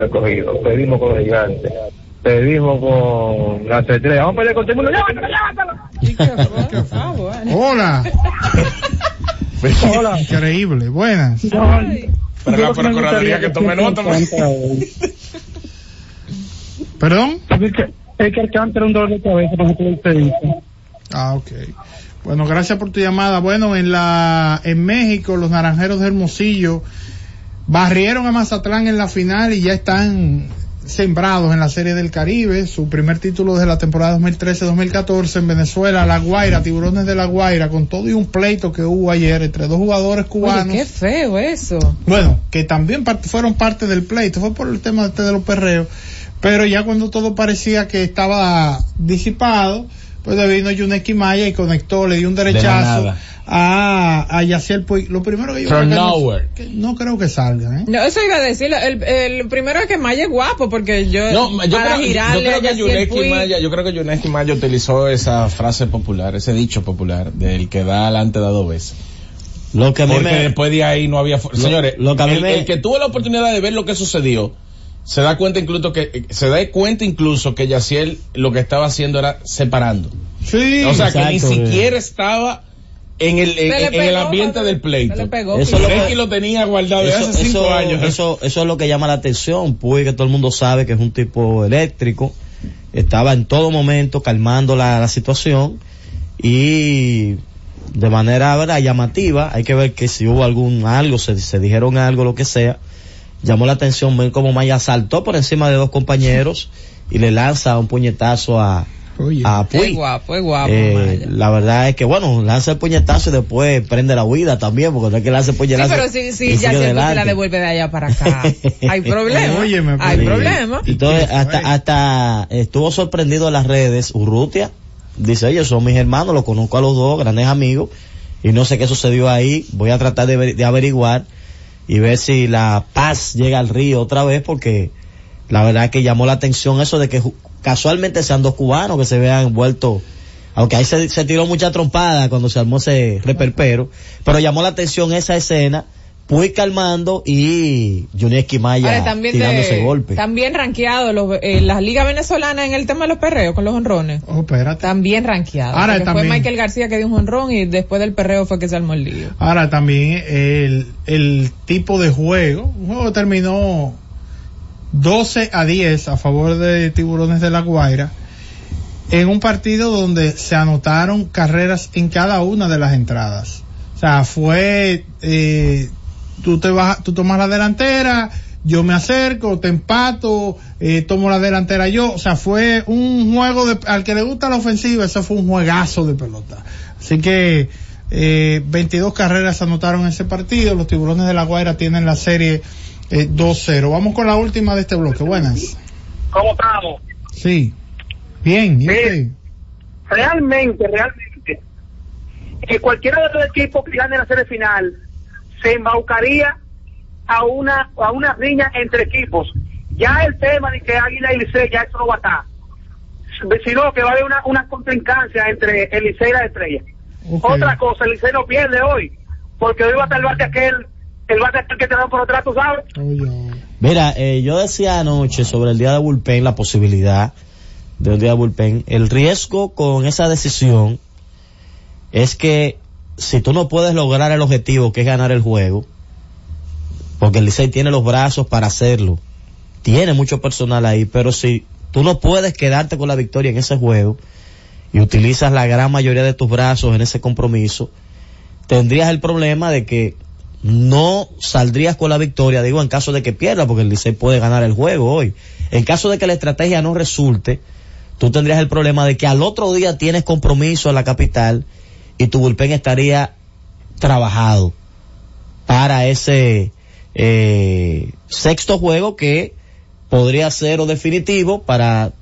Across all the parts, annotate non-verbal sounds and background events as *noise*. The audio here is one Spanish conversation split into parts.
escogido, pedimos con los gigantes, pedimos con las estrellas, vamos a pelear con todo el mundo, llévatelo, llévatelo. Hola. *laughs* Hola. Increíble, buenas. Para la procuraduría que tome nota. ¿Perdón? Es que un dolor de cabeza, usted dice. Ah, ok. Bueno, gracias por tu llamada. Bueno, en la en México los Naranjeros de Hermosillo barrieron a Mazatlán en la final y ya están sembrados en la Serie del Caribe, su primer título de la temporada 2013-2014 en Venezuela, La Guaira, Tiburones de La Guaira, con todo y un pleito que hubo ayer entre dos jugadores cubanos. Oye, qué feo eso. Bueno, que también part fueron parte del pleito, fue por el tema este de los perreos, pero ya cuando todo parecía que estaba disipado, pues vino Yuneski Maya y conectó, le dio un derechazo a, a Yaciel Puig. Lo primero que yo creo que no, que no creo que salga, ¿eh? No, eso iba a decir, el, el primero es que Maya es guapo, porque yo, No, yo para creo, yo creo que Yuneski Maya, yo creo que Yuneski Maya utilizó esa frase popular, ese dicho popular, del que da adelante da dos veces. Lo que a mí Porque me- después de ahí no había... Lo- Señores, lo que a mí el, me- el que tuvo la oportunidad de ver lo que sucedió, se da cuenta incluso que, se da cuenta incluso que Yaciel lo que estaba haciendo era separando. Sí, o sea, que ni siquiera estaba en el, en, el ambiente del pleito. se le pegó, Eso es lo Yuneski que- lo tenía guardado desde eso, hace cinco eso- años. Eso, eso es lo que llama la atención, pues que todo el mundo sabe que es un tipo eléctrico, estaba en todo momento calmando la, la situación y de manera ¿verdad? llamativa, hay que ver que si hubo algún algo, se, se dijeron algo, lo que sea, llamó la atención ver cómo Maya saltó por encima de dos compañeros y le lanza un puñetazo a, Oye. a Es Puig. guapo, es guapo, Eh, Maya. la verdad es que bueno, lanza el puñetazo y después prende la huida también, porque no es que lanza el Sí, puñetazo. pero si, ya se la devuelve de allá para acá, *laughs* hay problema. Óyeme, hay pero- problema. Entonces, ¿Qué hasta, hasta estuvo sorprendido en las redes, Urrutia, dice, ellos son mis hermanos, los conozco a los dos, grandes amigos, y no sé qué sucedió ahí, voy a tratar de averiguar y ver si la paz llega al río otra vez, porque la verdad que llamó la atención eso de que casualmente sean dos cubanos que se vean envueltos, aunque ahí se, se tiró mucha trompada cuando se armó ese reperpero, pero llamó la atención esa escena, Puig calmando y Junieski Maya también, tirándose de, golpes. también rankeado los, eh, las ligas venezolanas en el tema de los perreos con los honrones. Oh, espérate. También rankeado. Ahora, también- fue Michael García que dio un honrón y después del perreo fue que se armó el lío. Ahora también el, el tipo de juego, un juego que terminó 12 a 10 a favor de Tiburones de la Guaira, en un partido donde se anotaron carreras en cada una de las entradas. O sea, fue, eh, tú te vas, tú tomas la delantera, yo me acerco, te empato, eh, tomo la delantera yo. O sea, fue un juego de, al que le gusta la ofensiva, eso fue un juegazo de pelota. Así que, eh, 22 carreras anotaron en ese partido. Los tiburones de la Guaira tienen la serie eh, 2-0. Vamos con la última de este bloque. Buenas. ¿Cómo estamos? Sí. Bien. ¿y usted? Realmente, realmente, que cualquiera de los equipos que gane la serie final se embaucaría a una a una riña entre equipos. Ya el tema de que Águila y Licey ya eso no va a estar. Sino que va a haber una, una contrincancia entre el Licey y la Estrella. Otra cosa, el Licey no pierde hoy, porque hoy va a estar el bate aquel, el bate aquel que te dan por atrás, tú sabes. Mira, eh, yo decía anoche sobre el día de bullpen, la posibilidad de un día de bullpen. El riesgo con esa decisión es que si tú no puedes lograr el objetivo, que es ganar el juego, porque el Licey tiene los brazos para hacerlo, tiene mucho personal ahí, pero si tú no puedes quedarte con la victoria en ese juego y utilizas la gran mayoría de tus brazos en ese compromiso, tendrías el problema de que no saldrías con la victoria, digo, en caso de que pierda, porque el Licey puede ganar el juego hoy. En caso de que la estrategia no resulte, tú tendrías el problema de que al otro día tienes compromiso en la capital y tu bullpen estaría trabajado para ese eh, sexto juego que podría ser o definitivo para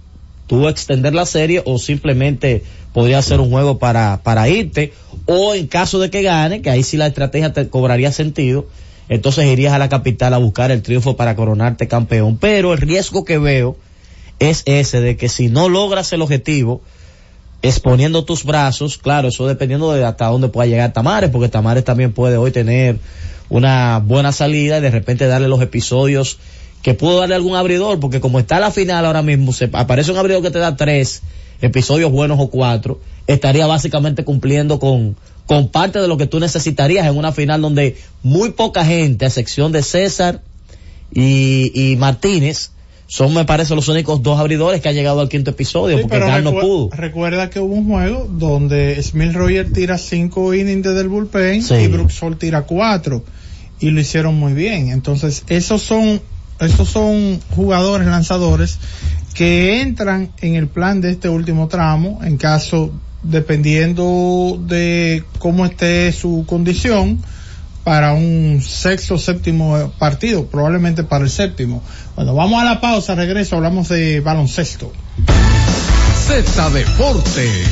tú extender la serie o simplemente podría ser un juego para, para irte o en caso de que gane, que ahí sí la estrategia te cobraría sentido, entonces irías a la capital a buscar el triunfo para coronarte campeón. Pero el riesgo que veo es ese de que si no logras el objetivo, exponiendo tus brazos, claro, eso dependiendo de hasta dónde pueda llegar Tamares, porque Tamares también puede hoy tener una buena salida y de repente darle los episodios que pudo darle algún abridor, porque como está la final ahora mismo, se aparece un abridor que te da tres episodios buenos o cuatro, estaría básicamente cumpliendo con, con parte de lo que tú necesitarías en una final donde muy poca gente, a excepción de César y, y Martínez, son me parece los únicos dos abridores que han llegado al quinto episodio, Sí, porque Gal no pudo. Recuerda que hubo un juego donde Smith Roger tira cinco innings desde el bullpen Sí. y Brooks Hall tira cuatro y lo hicieron muy bien. Entonces, esos son, esos son jugadores lanzadores que entran en el plan de este último tramo en caso, dependiendo de cómo esté su condición, para un sexto séptimo partido, probablemente para el séptimo. Bueno, vamos a la pausa, regreso, hablamos de baloncesto. Z Deportes.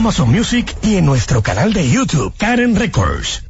Amazon Music y en nuestro canal de YouTube. Karen Records.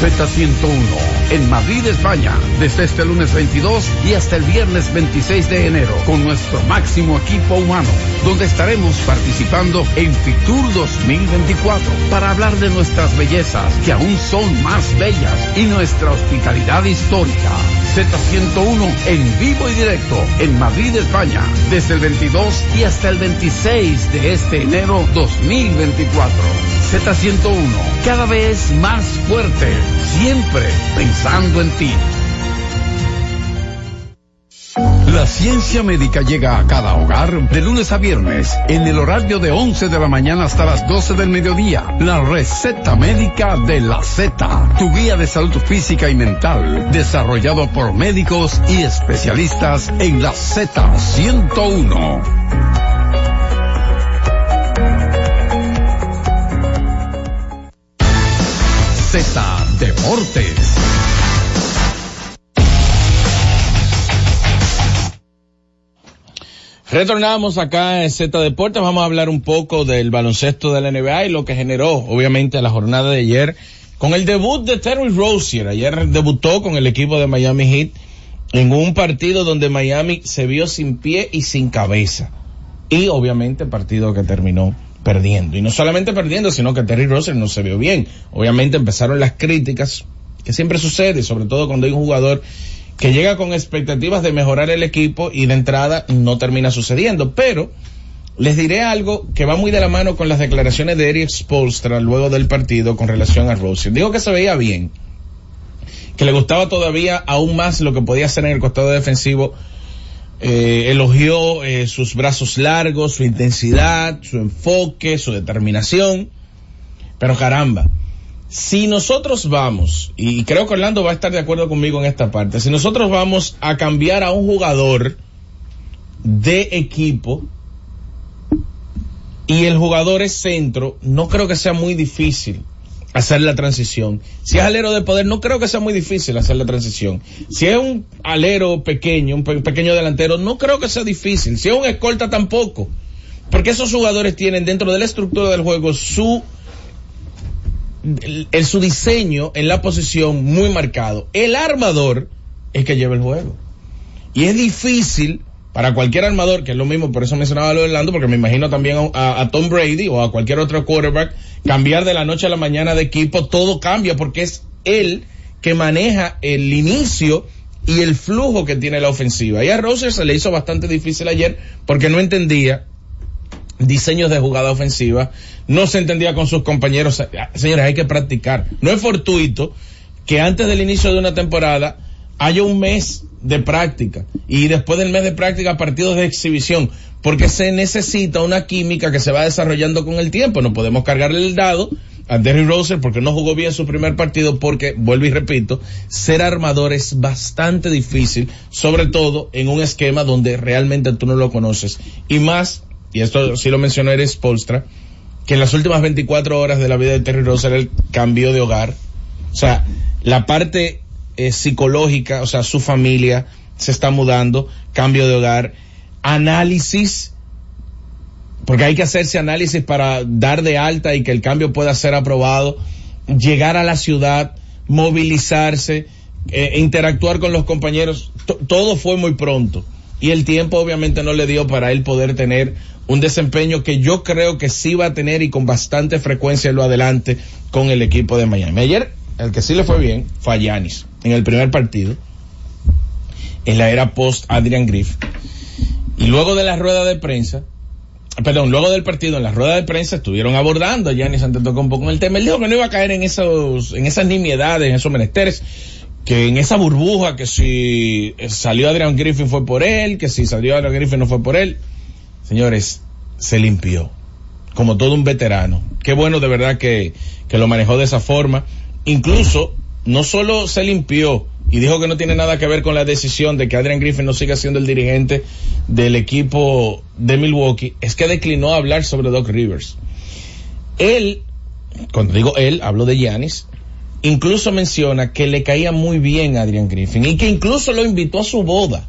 Z101 en Madrid, España, desde este lunes 22 y hasta el viernes 26 de enero, con nuestro máximo equipo humano, donde estaremos participando en Fitur 2024 para hablar de nuestras bellezas, que aún son más bellas, y nuestra hospitalidad histórica. Z101 en vivo y directo en Madrid, España, desde el 22 y hasta el 26 de este enero 2024. Z101, cada vez más fuerte, siempre pensando en ti. La ciencia médica llega a cada hogar de lunes a viernes en el horario de 11 de la mañana hasta las 12 del mediodía. La receta médica de la Z, tu guía de salud física y mental, desarrollado por médicos y especialistas en la Z101. Z Deportes. Retornamos acá en Z Deportes, vamos a hablar un poco del baloncesto de la NBA y lo que generó, obviamente, la jornada de ayer con el debut de Terry Rozier. Ayer debutó con el equipo de Miami Heat en un partido donde Miami se vio sin pie y sin cabeza. Y obviamente partido que terminó perdiendo. Y no solamente perdiendo, sino que Terry Rozier no se vio bien. Obviamente empezaron las críticas que siempre sucede, sobre todo cuando hay un jugador que llega con expectativas de mejorar el equipo y de entrada no termina sucediendo. Pero les diré algo que va muy de la mano con las declaraciones de Eric Spolstra luego del partido con relación a Rosier. Digo que se veía bien, que le gustaba todavía aún más lo que podía hacer en el costado defensivo. Eh, elogió eh, sus brazos largos, su intensidad, su enfoque, su determinación. Pero caramba, si nosotros vamos, y creo que Orlando va a estar de acuerdo conmigo en esta parte, si nosotros vamos a cambiar a un jugador de equipo y el jugador es centro, no creo que sea muy difícil hacer la transición. Si es alero de poder, no creo que sea muy difícil hacer la transición. Si es un alero pequeño, un pe- pequeño delantero, no creo que sea difícil. Si es un escolta, tampoco. Porque esos jugadores tienen dentro de la estructura del juego su el, su diseño en la posición muy marcado. El armador es que lleva el juego. Y es difícil para cualquier armador, que es lo mismo, por eso mencionaba lo de Orlando, porque me imagino también a, a- Tom Brady o a cualquier otro quarterback, cambiar de la noche a la mañana de equipo, todo cambia porque es él que maneja el inicio y el flujo que tiene la ofensiva. Y a Roser se le hizo bastante difícil ayer porque no entendía diseños de jugada ofensiva, no se entendía con sus compañeros. Señores, hay que practicar. No es fortuito que antes del inicio de una temporada haya un mes de práctica y después del mes de práctica partidos de exhibición, porque se necesita una química que se va desarrollando con el tiempo. No podemos cargarle el dado a Derrick Roser porque no jugó bien su primer partido porque, vuelvo y repito, ser armador es bastante difícil, sobre todo en un esquema donde realmente tú no lo conoces. Y más, y esto sí lo mencionó Eres Polstra, que en las últimas 24 horas de la vida de Terry Roser él cambió de hogar. O sea, la parte psicológica, o sea, su familia se está mudando, cambio de hogar, análisis, porque hay que hacerse análisis para dar de alta y que el cambio pueda ser aprobado, llegar a la ciudad, movilizarse, eh, interactuar con los compañeros, to- todo fue muy pronto. Y el tiempo obviamente no le dio para él poder tener un desempeño que yo creo que sí va a tener y con bastante frecuencia en lo adelante con el equipo de Miami. Ayer, el que sí le fue bien fue a en el primer partido, en la era post Adrian Griff. Y luego de la rueda de prensa, perdón, luego del partido en la rueda de prensa estuvieron abordando a Giannis Antetokounmpo con el tema. Él dijo que no iba a caer en esos, en esas nimiedades, en esos menesteres, que en esa burbuja, que si salió Adrian Griffin fue por él, que si salió Adrian Griffin no fue por él. Señores, se limpió. Como todo un veterano. Qué bueno de verdad que, que lo manejó de esa forma. Incluso, no solo se limpió y dijo que no tiene nada que ver con la decisión de que Adrian Griffin no siga siendo el dirigente del equipo de Milwaukee, es que declinó hablar sobre Doc Rivers. Él, cuando digo él, hablo de Giannis, incluso menciona que le caía muy bien a Adrian Griffin y que incluso lo invitó a su boda.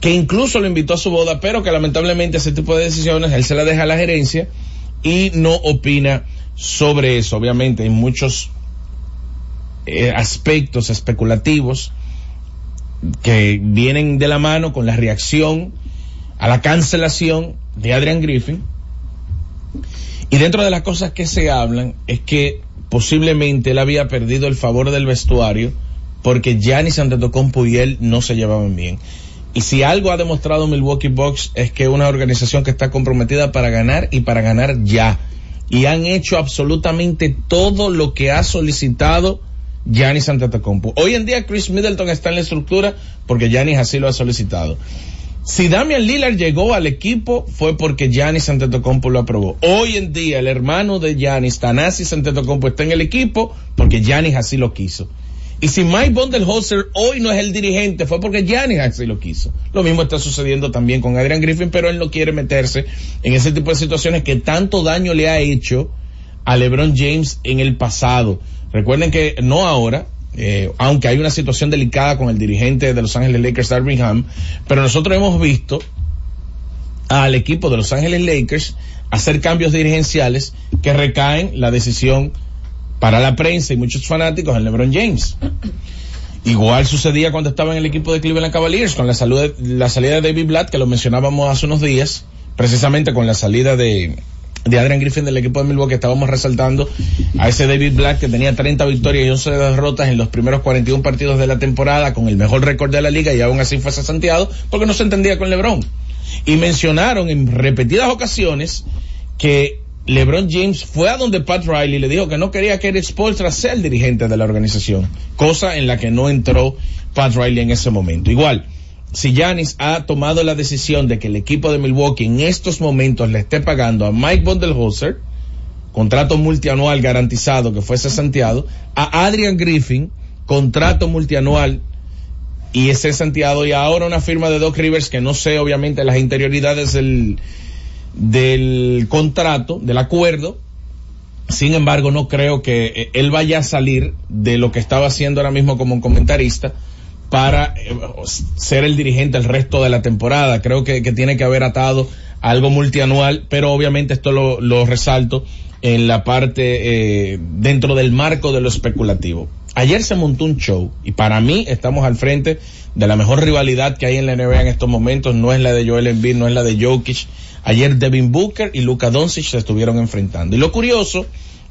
Que incluso lo invitó a su boda, pero que lamentablemente ese tipo de decisiones él se la deja a la gerencia y no opina sobre eso. Obviamente hay muchos eh, aspectos especulativos que vienen de la mano con la reacción a la cancelación de Adrian Griffin. Y dentro de las cosas que se hablan es que posiblemente él había perdido el favor del vestuario porque Giannis Antetokounmpo y él no se llevaban bien. Y si algo ha demostrado Milwaukee Bucks es que es una organización que está comprometida para ganar y para ganar ya. Y han hecho absolutamente todo lo que ha solicitado Giannis Antetokounmpo. Hoy en día Chris Middleton está en la estructura porque Giannis así lo ha solicitado. Si Damian Lillard llegó al equipo fue porque Giannis Antetokounmpo lo aprobó. Hoy en día el hermano de Giannis, Thanasis Antetokounmpo, está en el equipo porque Giannis así lo quiso. Y si Mike Bundelholzer hoy no es el dirigente fue porque Giannis así lo quiso. Lo mismo está sucediendo también con Adrian Griffin, pero él no quiere meterse en ese tipo de situaciones que tanto daño le ha hecho a LeBron James en el pasado. Recuerden que no ahora, eh, aunque hay una situación delicada con el dirigente de Los Ángeles Lakers, Darvin Ham, pero nosotros hemos visto al equipo de Los Ángeles Lakers hacer cambios dirigenciales que recaen la decisión para la prensa y muchos fanáticos en LeBron James. Igual sucedía cuando estaba en el equipo de Cleveland Cavaliers con la, salud la salida de David Blatt, que lo mencionábamos hace unos días, precisamente con la salida de, de Adrian Griffin del equipo de Milwaukee, estábamos resaltando a ese David Black que tenía 30 victorias y 11 derrotas en los primeros 41 partidos de la temporada con el mejor récord de la liga y aún así fue cesanteado porque no se entendía con LeBron. Y mencionaron en repetidas ocasiones que LeBron James fue a donde Pat Riley le dijo que no quería que Eric Spoelstra sea el dirigente de la organización, cosa en la que no entró Pat Riley en ese momento. Igual, si Giannis ha tomado la decisión de que el equipo de Milwaukee en estos momentos le esté pagando a Mike Bundelhauser, contrato multianual garantizado que fue cesanteado, a Adrian Griffin, contrato multianual y es cesanteado, y ahora una firma de Doc Rivers que no sé obviamente las interioridades del, del contrato, del acuerdo, sin embargo, no creo que eh, él vaya a salir de lo que estaba haciendo ahora mismo como comentarista para eh, ser el dirigente el resto de la temporada. Creo que, que tiene que haber atado algo multianual, pero obviamente esto lo, lo resalto en la parte eh, dentro del marco de lo especulativo. Ayer se montó un show y para mí estamos al frente de la mejor rivalidad que hay en la NBA en estos momentos. No es la de Joel Embiid, no es la de Jokic. Ayer Devin Booker y Luka Doncic se estuvieron enfrentando. Y lo curioso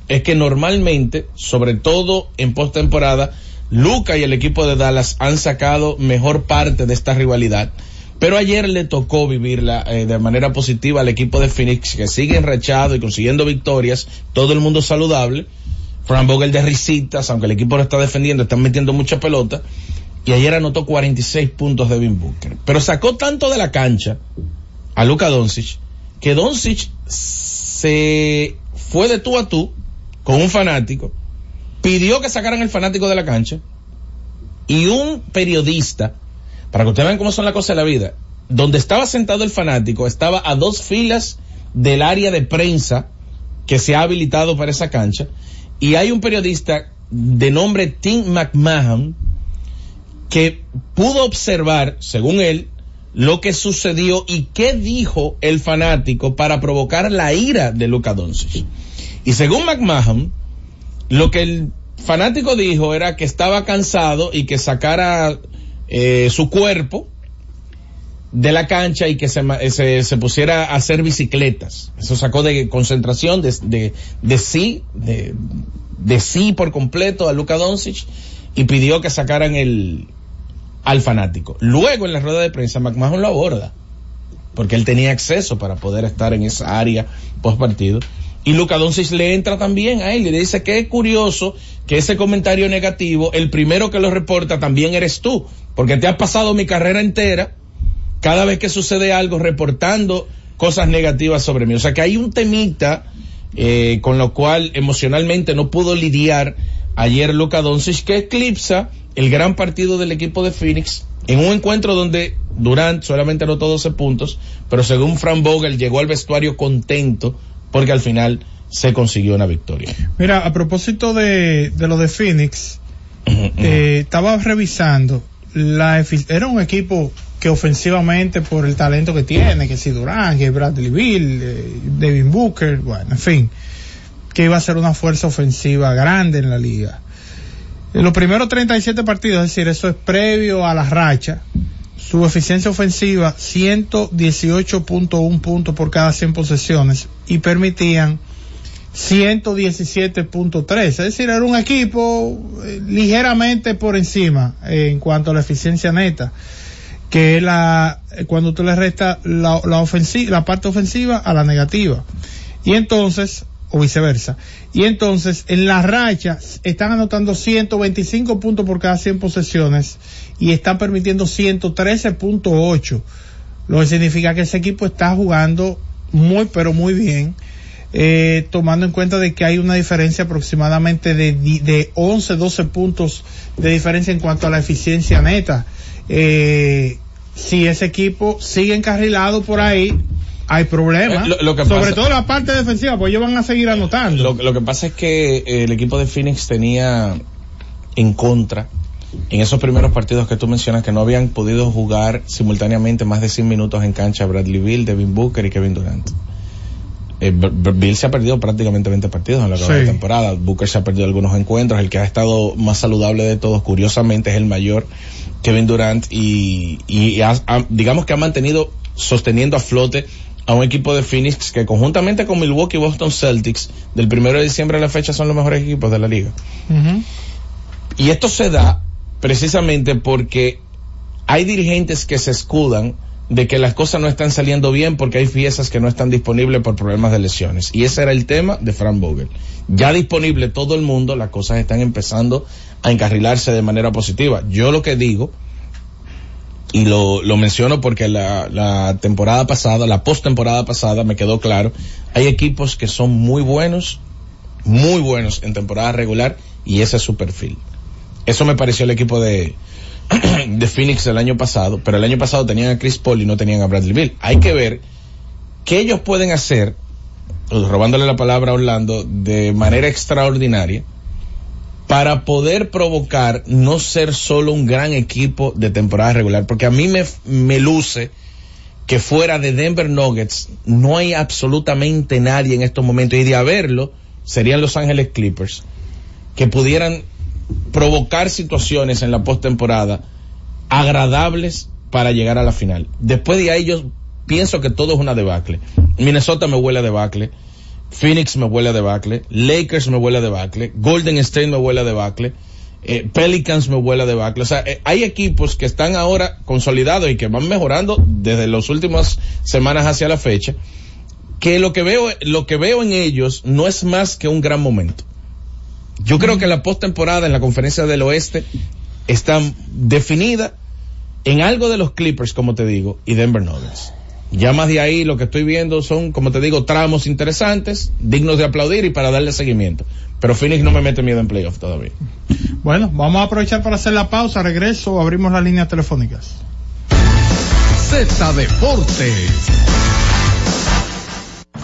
es que normalmente, sobre todo en postemporada, Luca y el equipo de Dallas han sacado mejor parte de esta rivalidad. Pero ayer le tocó vivirla eh, de manera positiva al equipo de Phoenix, que sigue enrachado y consiguiendo victorias, todo el mundo saludable. Frank Vogel de risitas, aunque el equipo lo está defendiendo, están metiendo mucha pelota. Y ayer anotó 46 puntos de Devin Booker. Pero sacó tanto de la cancha a Luka Doncic, que Doncic se fue de tú a tú con un fanático, pidió que sacaran el fanático de la cancha y un periodista, para que ustedes vean cómo son las cosas de la vida, donde estaba sentado el fanático estaba a dos filas del área de prensa que se ha habilitado para esa cancha y hay un periodista de nombre Tim McMahon que pudo observar, según él, lo que sucedió y qué dijo el fanático para provocar la ira de Luka Doncic. Y según McMahon, lo que fanático dijo era que estaba cansado y que sacara eh, su cuerpo de la cancha y que se, se pusiera a hacer bicicletas. Eso sacó de concentración, de, de, de sí, de, de sí por completo a Luka Doncic y pidió que sacaran el, al fanático. Luego en la rueda de prensa McMahon lo aborda porque él tenía acceso para poder estar en esa área post partido. Y Luka Doncic le entra también a él y le dice que es curioso que ese comentario negativo, el primero que lo reporta también eres tú, porque te has pasado mi carrera entera, cada vez que sucede algo, reportando cosas negativas sobre mí. O sea que hay un temita eh, con lo cual emocionalmente no pudo lidiar ayer Luka Doncic que eclipsa el gran partido del equipo de Phoenix en un encuentro donde Durant solamente anotó 12 puntos, pero según Frank Vogel llegó al vestuario contento porque al final se consiguió una victoria. Mira, a propósito de, de lo de Phoenix, eh, estaba revisando, la era un equipo que ofensivamente por el talento que tiene, que si Durán, que Bradley Bill, eh, Devin Booker, bueno, en fin, que iba a ser una fuerza ofensiva grande en la liga. En los primeros 37 partidos, es decir, eso es previo a la racha, su eficiencia ofensiva 118.1 puntos por cada 100 posesiones y permitían 117.3, es decir, era un equipo eh, ligeramente por encima en cuanto a la eficiencia neta, que es la, cuando usted le resta la, la la parte ofensiva a la negativa. Y entonces, o viceversa. Y entonces, en la racha, están anotando 125 puntos por cada 100 posesiones y están permitiendo 113.8, lo que significa que ese equipo está jugando muy, pero muy bien eh, tomando en cuenta de que hay una diferencia aproximadamente de, de 11, 12 puntos de diferencia en cuanto a la eficiencia neta. Eh, si ese equipo sigue encarrilado por ahí, hay problemas. Eh, lo- lo que Sobre pasa- todo la parte defensiva, pues ellos van a seguir anotando. Lo, lo que pasa es que eh, el equipo de Phoenix tenía en contra en esos primeros partidos que tú mencionas que no habían podido jugar simultáneamente más de 100 minutos en cancha Bradley Bill, Devin Booker y Kevin Durant. Eh, Bill se ha perdido prácticamente 20 partidos en la Sí. temporada. Booker se ha perdido algunos encuentros. El que ha estado más saludable de todos, curiosamente, es el mayor, Kevin Durant. Y, y ha- ha- digamos que ha mantenido sosteniendo a flote a un equipo de Phoenix que conjuntamente con Milwaukee y Boston Celtics del primero de diciembre a la fecha son los mejores equipos de la liga. Y esto se da precisamente porque hay dirigentes que se escudan de que las cosas no están saliendo bien porque hay piezas que no están disponibles por problemas de lesiones. Y ese era el tema de Frank Vogel. Ya disponible todo el mundo, las cosas están empezando a encarrilarse de manera positiva. Yo lo que digo, y lo, lo menciono porque la, la temporada pasada, la postemporada pasada me quedó claro, hay equipos que son muy buenos, muy buenos en temporada regular y ese es su perfil. Eso me pareció el equipo de, *clears throat* de Phoenix el año pasado, pero el año pasado tenían a Chris Paul y no tenían a Bradley Bill. Hay que ver qué ellos pueden hacer, robándole la palabra a Orlando, de manera extraordinaria para poder provocar no ser solo un gran equipo de temporada regular, porque a mí me, me luce que fuera de Denver Nuggets no hay absolutamente nadie en estos momentos y de haberlo serían Los Ángeles Clippers que pudieran provocar situaciones en la postemporada agradables para llegar a la final. Después de ahí yo pienso que todo es una debacle. Minnesota me huele a debacle. Phoenix me huele a debacle, Lakers me huele a debacle, Golden State me huele a debacle, eh, Pelicans me huele a debacle. O sea, eh, hay equipos que están ahora consolidados y que van mejorando desde las últimas semanas hacia la fecha, que lo que veo, lo que veo en ellos no es más que un gran momento. Yo creo que la postemporada en la conferencia del oeste está definida en algo de los Clippers, como te digo, y Denver Nuggets. Ya más de ahí lo que estoy viendo son, como te digo, tramos interesantes, dignos de aplaudir y para darle seguimiento. Pero Phoenix no me mete miedo en playoff todavía. Bueno, vamos a aprovechar para hacer la pausa. Regreso, abrimos las líneas telefónicas. Z Deportes.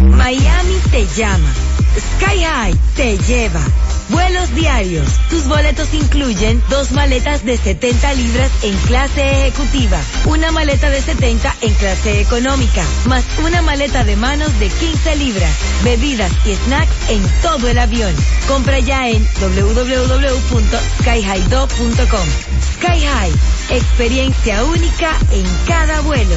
Miami te llama. Sky High te lleva. Vuelos diarios. Tus boletos incluyen dos maletas de 70 libras en clase ejecutiva, una maleta de 70 en clase económica, más una maleta de manos de 15 libras, bebidas y snacks en todo el avión. Compra ya en www.skyhighdo.com. Sky High, experiencia única en cada vuelo.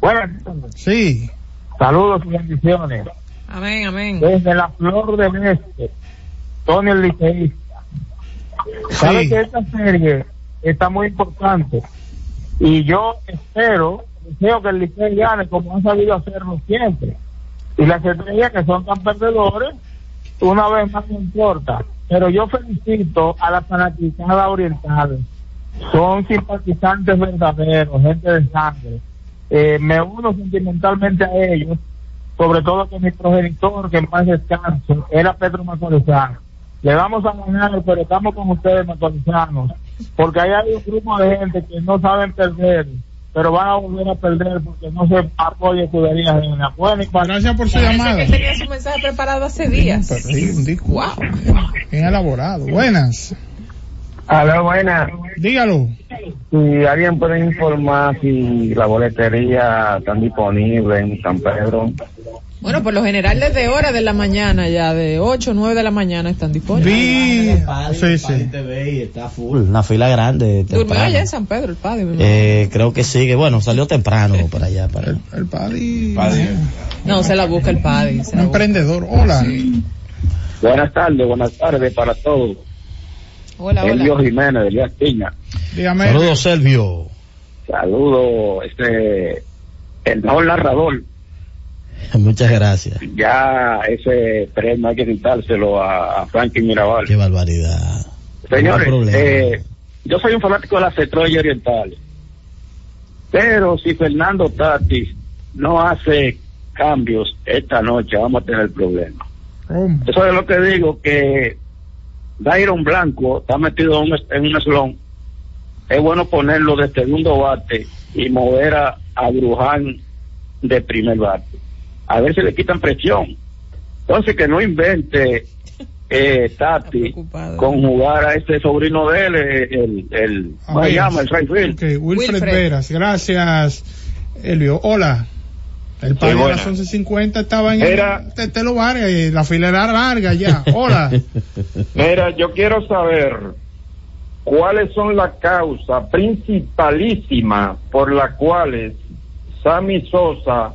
Buenas. Sí. Saludos y bendiciones. Amén, amén. Desde la flor del este, Tony el liceísta. Sabe Sí. que esta serie está muy importante Y yo espero, deseo que el Licey gane como han sabido hacerlo siempre. Y las estrellas que son tan perdedores, una vez más no importa. Pero yo felicito a la fanaticada oriental. Son simpatizantes verdaderos, gente de sangre. Eh, me uno sentimentalmente a ellos, sobre todo que mi progenitor, que en paz descanse, era Pedro Macorizano. Le vamos a ganar, pero estamos con ustedes, macorizanos, porque ahí hay un grupo de gente que no saben perder, pero van a volver a perder porque no se apoya escudería ajena. Bueno, Gracias por su llamada. que tenía su mensaje preparado hace días. Sí, un disco. Bien elaborado. Buenas. Aló, buenas. Dígalo. Si alguien puede informar si la boletería está disponible en San Pedro. Bueno, por lo general desde hora de la mañana ya, de 8 o 9 de la mañana están disponibles. Vi. Sí, sí. Está full, una fila grande. Durmió allá en San Pedro el padre. mi Eh, creo que sigue, bueno, salió temprano para allá. Para... El Paddy. No, se la busca el padre. Un emprendedor. Hola. Buenas tardes, buenas tardes para todos. Hola, Elio hola. Jiménez de Elías Piña. Dígame. Saludos, Selvio. Saludo, este, el mejor narrador. *laughs* Muchas gracias. Ya ese premio hay que quitárselo a, a Frankie Mirabal. Qué barbaridad. Señores, No eh, yo soy un fanático de las estrellas orientales. Pero si Fernando Tatis no hace cambios esta noche, vamos a tener problemas. Eso es lo que digo, que Dairon Blanco está metido en un, en un slon. Es bueno ponerlo de segundo bate y mover a, a Bruján de primer bate. A ver si le quitan presión. Entonces que no invente *laughs* eh, Tati con jugar a ese sobrino de él, eh, el, el, ¿cómo se Veras. llama? El Rayfield. Ok, Wilfred, Wilfred. Veras. Gracias, Elvio. Hola. El padre de las buenas. 11.50 estaba en el Tetelo Vargas y la fila era larga ya. Hola. *laughs* Mira, yo quiero saber cuáles son las causas principalísimas por las cuales Sammy Sosa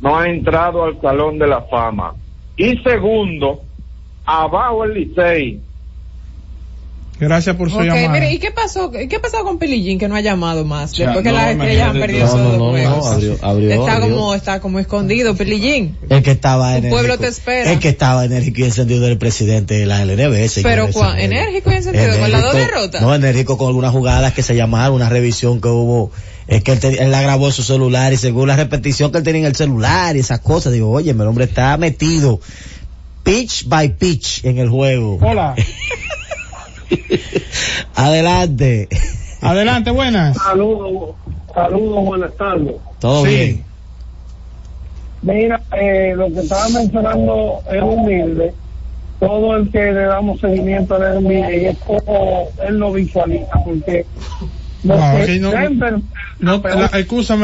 no ha entrado al Salón de la Fama. Y segundo, abajo el Licey. Gracias por su Ok, llamada. mire, ¿y qué pasó? ¿Qué ha pasado con Pillín que no ha llamado más? Ya, Después que las estrellas han perdido esos No, no, no, juegos. no, abrió- abrió- está abrió. como está como escondido, Pillín. El que estaba enérgico. pueblo te espera. El que estaba enérgico y encendido del presidente de la LNB. Pero juego. enérgico y encendido con las dos derrotas. No, enérgico con algunas jugadas que se llamaron, una revisión que hubo. Es que él, te- él la grabó en su celular y según la repetición que él tenía en el celular y esas cosas, digo, oye, el hombre está metido pitch by pitch en el juego. Hola. *laughs* *laughs* Adelante. Adelante, buenas. Saludos, saludos, buenas tardes. Todo Sí. bien. Mira, eh, lo que estaba mencionando es humilde. Todo el que le damos seguimiento a él humilde y es como él lo visualiza, porque No, aquí no- No,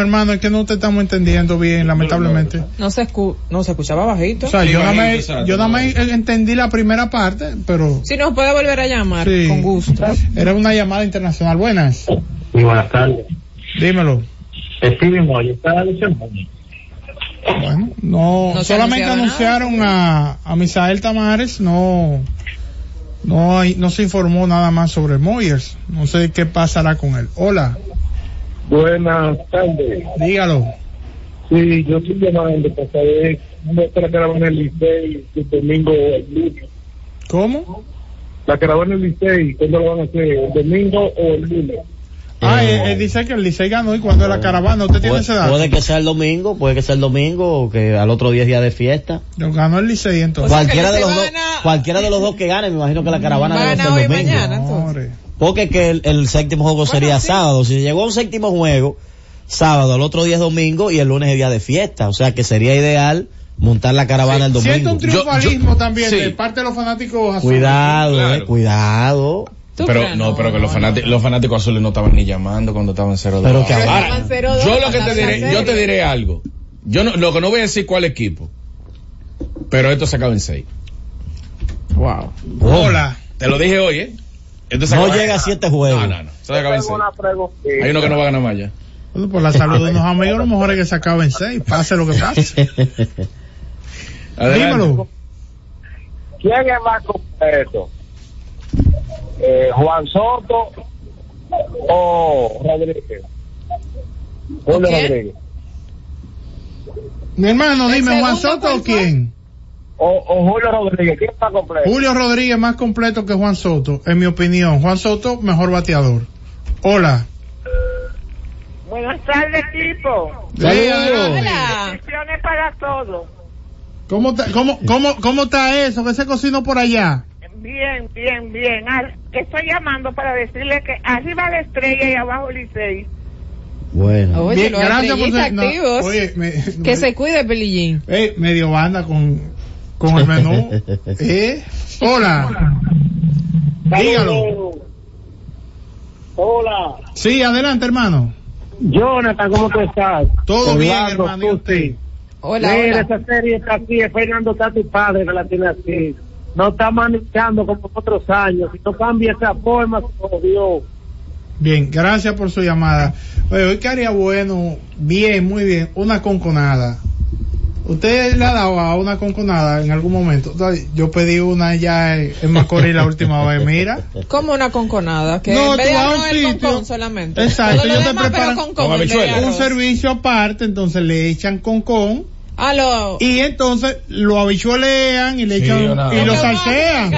hermano, es que no te estamos entendiendo bien, lamentablemente. No se, escu- no se escuchaba bajito. O sea, yo nada más, yo nada más entendí la primera parte, pero Si nos puede volver a llamar, Sí. con gusto. era una llamada internacional. Buenas. Muy buenas tardes. Dímelo. Bueno, no, No solamente anunciaron a, a Misael Tamares, no, no hay, no se informó nada más sobre Moyers. No sé qué pasará con él. Hola, Buenas tardes. dígalo. Sí, yo estoy llamando para saber la caravana del Licey el domingo o el lunes. ¿Cómo? La caravana del Licey, ¿cuándo lo van a hacer? ¿El domingo o el lunes? Ah, él, él dice que el Licey ganó y cuando es la caravana, ¿usted tiene Puede, ese dato? puede que sea el domingo, puede que sea el domingo o que al otro día es día de fiesta. Yo ganó el Licey entonces. cualquiera de los dos, cualquiera de los dos que gane, me imagino que la caravana debe ser el domingo. Porque que el, el séptimo juego sería sábado. Si llegó a un séptimo juego, sábado, el otro día es domingo y el lunes es día de fiesta. O sea que sería ideal montar la caravana el domingo. Siento un triunfalismo también sí. de parte de los fanáticos. Cuidado, eh, cuidado. Pero no, pero que los fanáticos, los fanáticos azules no estaban ni llamando cuando estaban 0 Pero que ahora- 0-2 yo lo que te diré, yo te diré algo. Yo no, lo que no voy a decir cuál equipo. Pero esto se acaba en 6. Wow. Hola. Te lo dije hoy, eh. Esto se No acaba- llega a siete juegos. No, no, no. Esto se acaba en 6. Una preguntita. Hay uno que no va a ganar más ya. Bueno, por la salud de unos amigos, lo mejor es que se acabe en seis, pase lo que pase. Dímelo. ¿Quién es más completo? Eh, ¿Juan Soto o Rodríguez? Julio ¿Quién? Rodríguez. Mi hermano, ¿El dime, Juan Soto o quién? O, o Julio Rodríguez, ¿quién está completo? Julio Rodríguez más completo que Juan Soto, en mi opinión. Juan Soto, mejor bateador. Hola. Buenas tardes, equipo. Hola. Bendiciones para todos. ¿Cómo, está- cómo, cómo, ¿Cómo está eso? ¿Qué se cocinó por allá? Bien, bien, bien. Al- estoy llamando para decirle que arriba la estrella y abajo Licey. Bueno. Oye, Bien, los gracias por ser- no, oye, me- que me- se cuide, Pelillín. Eh, medio banda con, con el menú. *laughs* ¿Eh? Hola. Dígalo. Hola. Sí, adelante, hermano. Jonathan, ¿cómo tú estás? Todo bien, hermano. ¿Y usted? Hola, Mira, hola. esa serie está es Fernando está tu padre que la tiene así. No está manejando como otros años. Si no cambia esa forma, Dios. Bien, gracias por su llamada. Oye, hoy que haría bueno, bien, muy bien, una conconada. ¿Usted le ha dado a una conconada en algún momento? Yo pedí una ya en Macorís la última vez, mira. Como una conconada, que No, tú vas a un arroz el sitio. concón solamente. Exacto, ellos te preparan un servicio aparte, entonces le echan concón lo... y entonces lo habichuelean y le Sí, echan una- y lo salsean.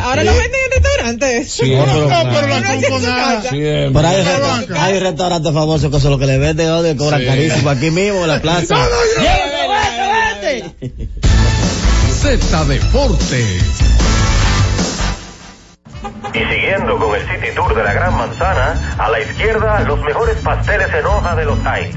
Ahora Sí. lo venden en restaurantes. Sí, *laughs* No, pero- no, pero la casa. Siempre. Pero hay, Pero resta- banca. hay restaurantes famosos que son los que le venden odio cobran Sí. carísimo aquí mismo en la plaza. Z Deportes. Y siguiendo con el City Tour de la Gran Manzana, a la izquierda los mejores pasteles en hoja de los Heights.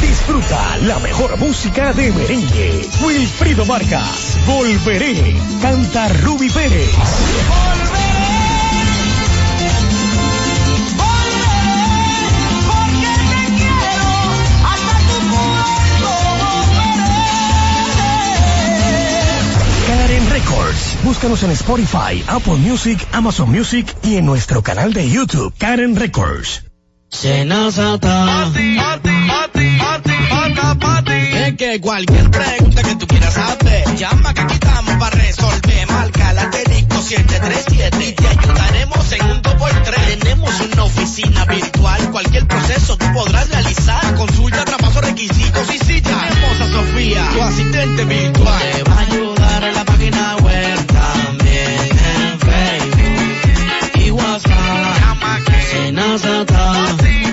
Disfruta la mejor música de merengue. Wilfrido Vargas, Volveré. Canta Ruby Pérez. Karen Records. Búscanos en Spotify, Apple Music, Amazon Music y en nuestro canal de YouTube, Karen Records. Es que cualquier pregunta que tú quieras saber, llama que aquí estamos para resolver. Marca la asterisco 737 y te ayudaremos en un 2x3. Tenemos una oficina virtual, cualquier proceso tú podrás realizar. Consulta, traspaso, requisitos y si tenemos a Sofía, tu asistente virtual.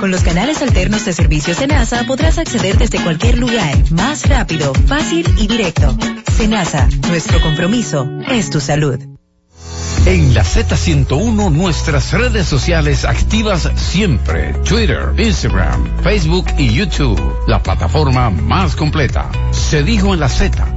Con los canales alternos de servicios Senasa podrás acceder desde cualquier lugar, más rápido, fácil y directo. Senasa, nuestro compromiso es tu salud. En la Z101 nuestras redes sociales activas siempre. Twitter, Instagram, Facebook y YouTube. La plataforma más completa. Se dijo en la Z.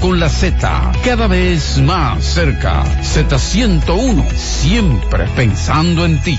con la Z, cada vez más cerca. Z101, siempre pensando en ti.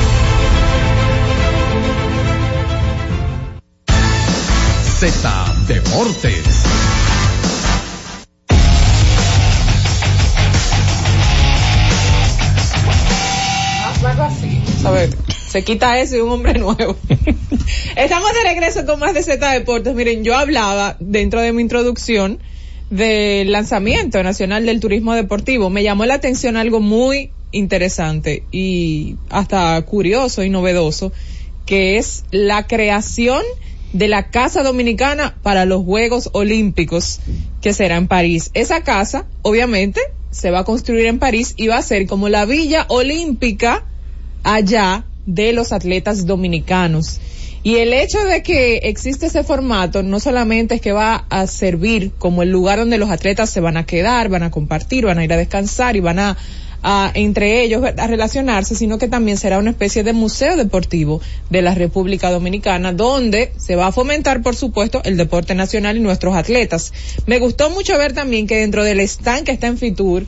Z Deportes. Así. Se quita eso y un hombre *laughs* nuevo. Estamos de regreso con más de Z Deportes. Miren, yo hablaba dentro de mi introducción del lanzamiento nacional del turismo deportivo, me llamó la atención algo muy interesante y hasta curioso y novedoso, que es la creación de la Casa Dominicana para los Juegos Olímpicos, que será en París. Esa casa, obviamente, se va a construir en París y va a ser como la Villa Olímpica allá de los atletas dominicanos. Y el hecho de que existe ese formato no solamente es que va a servir como el lugar donde los atletas se van a quedar, van a compartir, van a ir a descansar y van a, a entre ellos a relacionarse, sino que también será una especie de museo deportivo de la República Dominicana, donde se va a fomentar, por supuesto, el deporte nacional y nuestros atletas. Me gustó mucho ver también que dentro del stand que está en Fitur,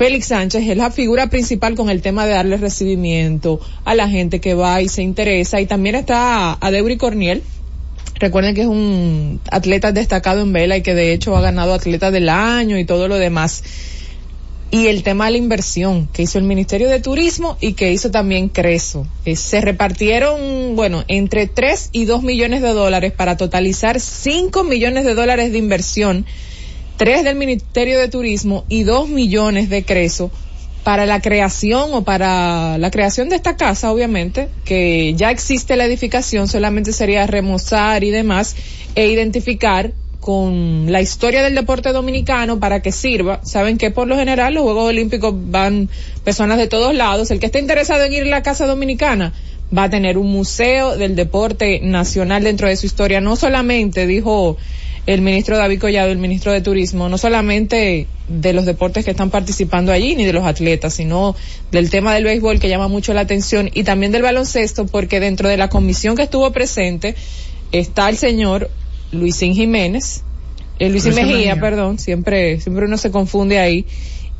Félix Sánchez es la figura principal con el tema de darle recibimiento a la gente que va y se interesa. Y también está Adeury Corniel. Recuerden que es un atleta destacado en vela y que de hecho ha ganado atleta del año y todo lo demás. Y el tema de la inversión que hizo el Ministerio de Turismo y que hizo también Creso. Eh, se repartieron, bueno, entre 3 y 2 millones de dólares para totalizar 5 millones de dólares de inversión tres del Ministerio de Turismo y dos millones de Creso para la creación o para la creación de esta casa, obviamente, que ya existe la edificación, solamente sería remozar y demás e identificar con la historia del deporte dominicano para que sirva. Saben que por lo general los Juegos Olímpicos van personas de todos lados. El que esté interesado en ir a la Casa Dominicana va a tener un museo del deporte nacional dentro de su historia. No solamente, dijo el ministro David Collado, el ministro de Turismo, no solamente de los deportes que están participando allí, ni de los atletas, sino del tema del béisbol que llama mucho la atención y también del baloncesto, porque dentro de la comisión que estuvo presente está el señor Luisín Jiménez, eh, Luisín Mejía, Mejía. perdón, siempre, siempre uno se confunde ahí,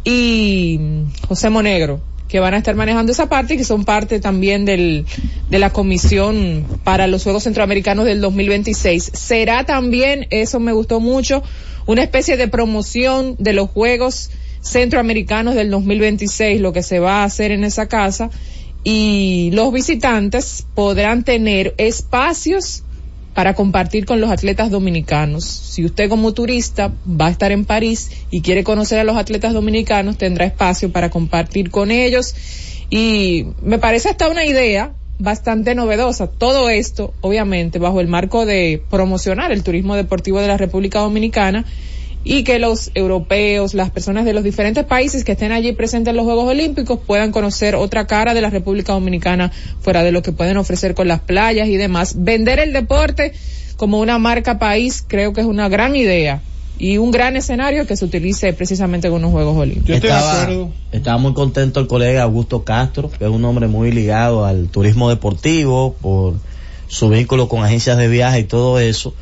y José Monegro, que van a estar manejando esa parte y que son parte también del, de la comisión para los Juegos Centroamericanos del 2026. Será también, eso me gustó mucho, una especie de promoción de los Juegos Centroamericanos del 2026, lo que se va a hacer en esa casa y los visitantes podrán tener espacios para compartir con los atletas dominicanos. Si usted como turista va a estar en París y quiere conocer a los atletas dominicanos, tendrá espacio para compartir con ellos y me parece hasta una idea bastante novedosa. Todo esto, obviamente, bajo el marco de promocionar el turismo deportivo de la República Dominicana y que los europeos, las personas de los diferentes países que estén allí presentes en los Juegos Olímpicos puedan conocer otra cara de la República Dominicana fuera de lo que pueden ofrecer con las playas y demás. Vender el deporte como una marca país creo que es una gran idea y un gran escenario que se utilice precisamente con los Juegos Olímpicos. estaba, estaba muy contento el colega Augusto Castro, que es un hombre muy ligado al turismo deportivo por su vínculo con agencias de viaje y todo eso.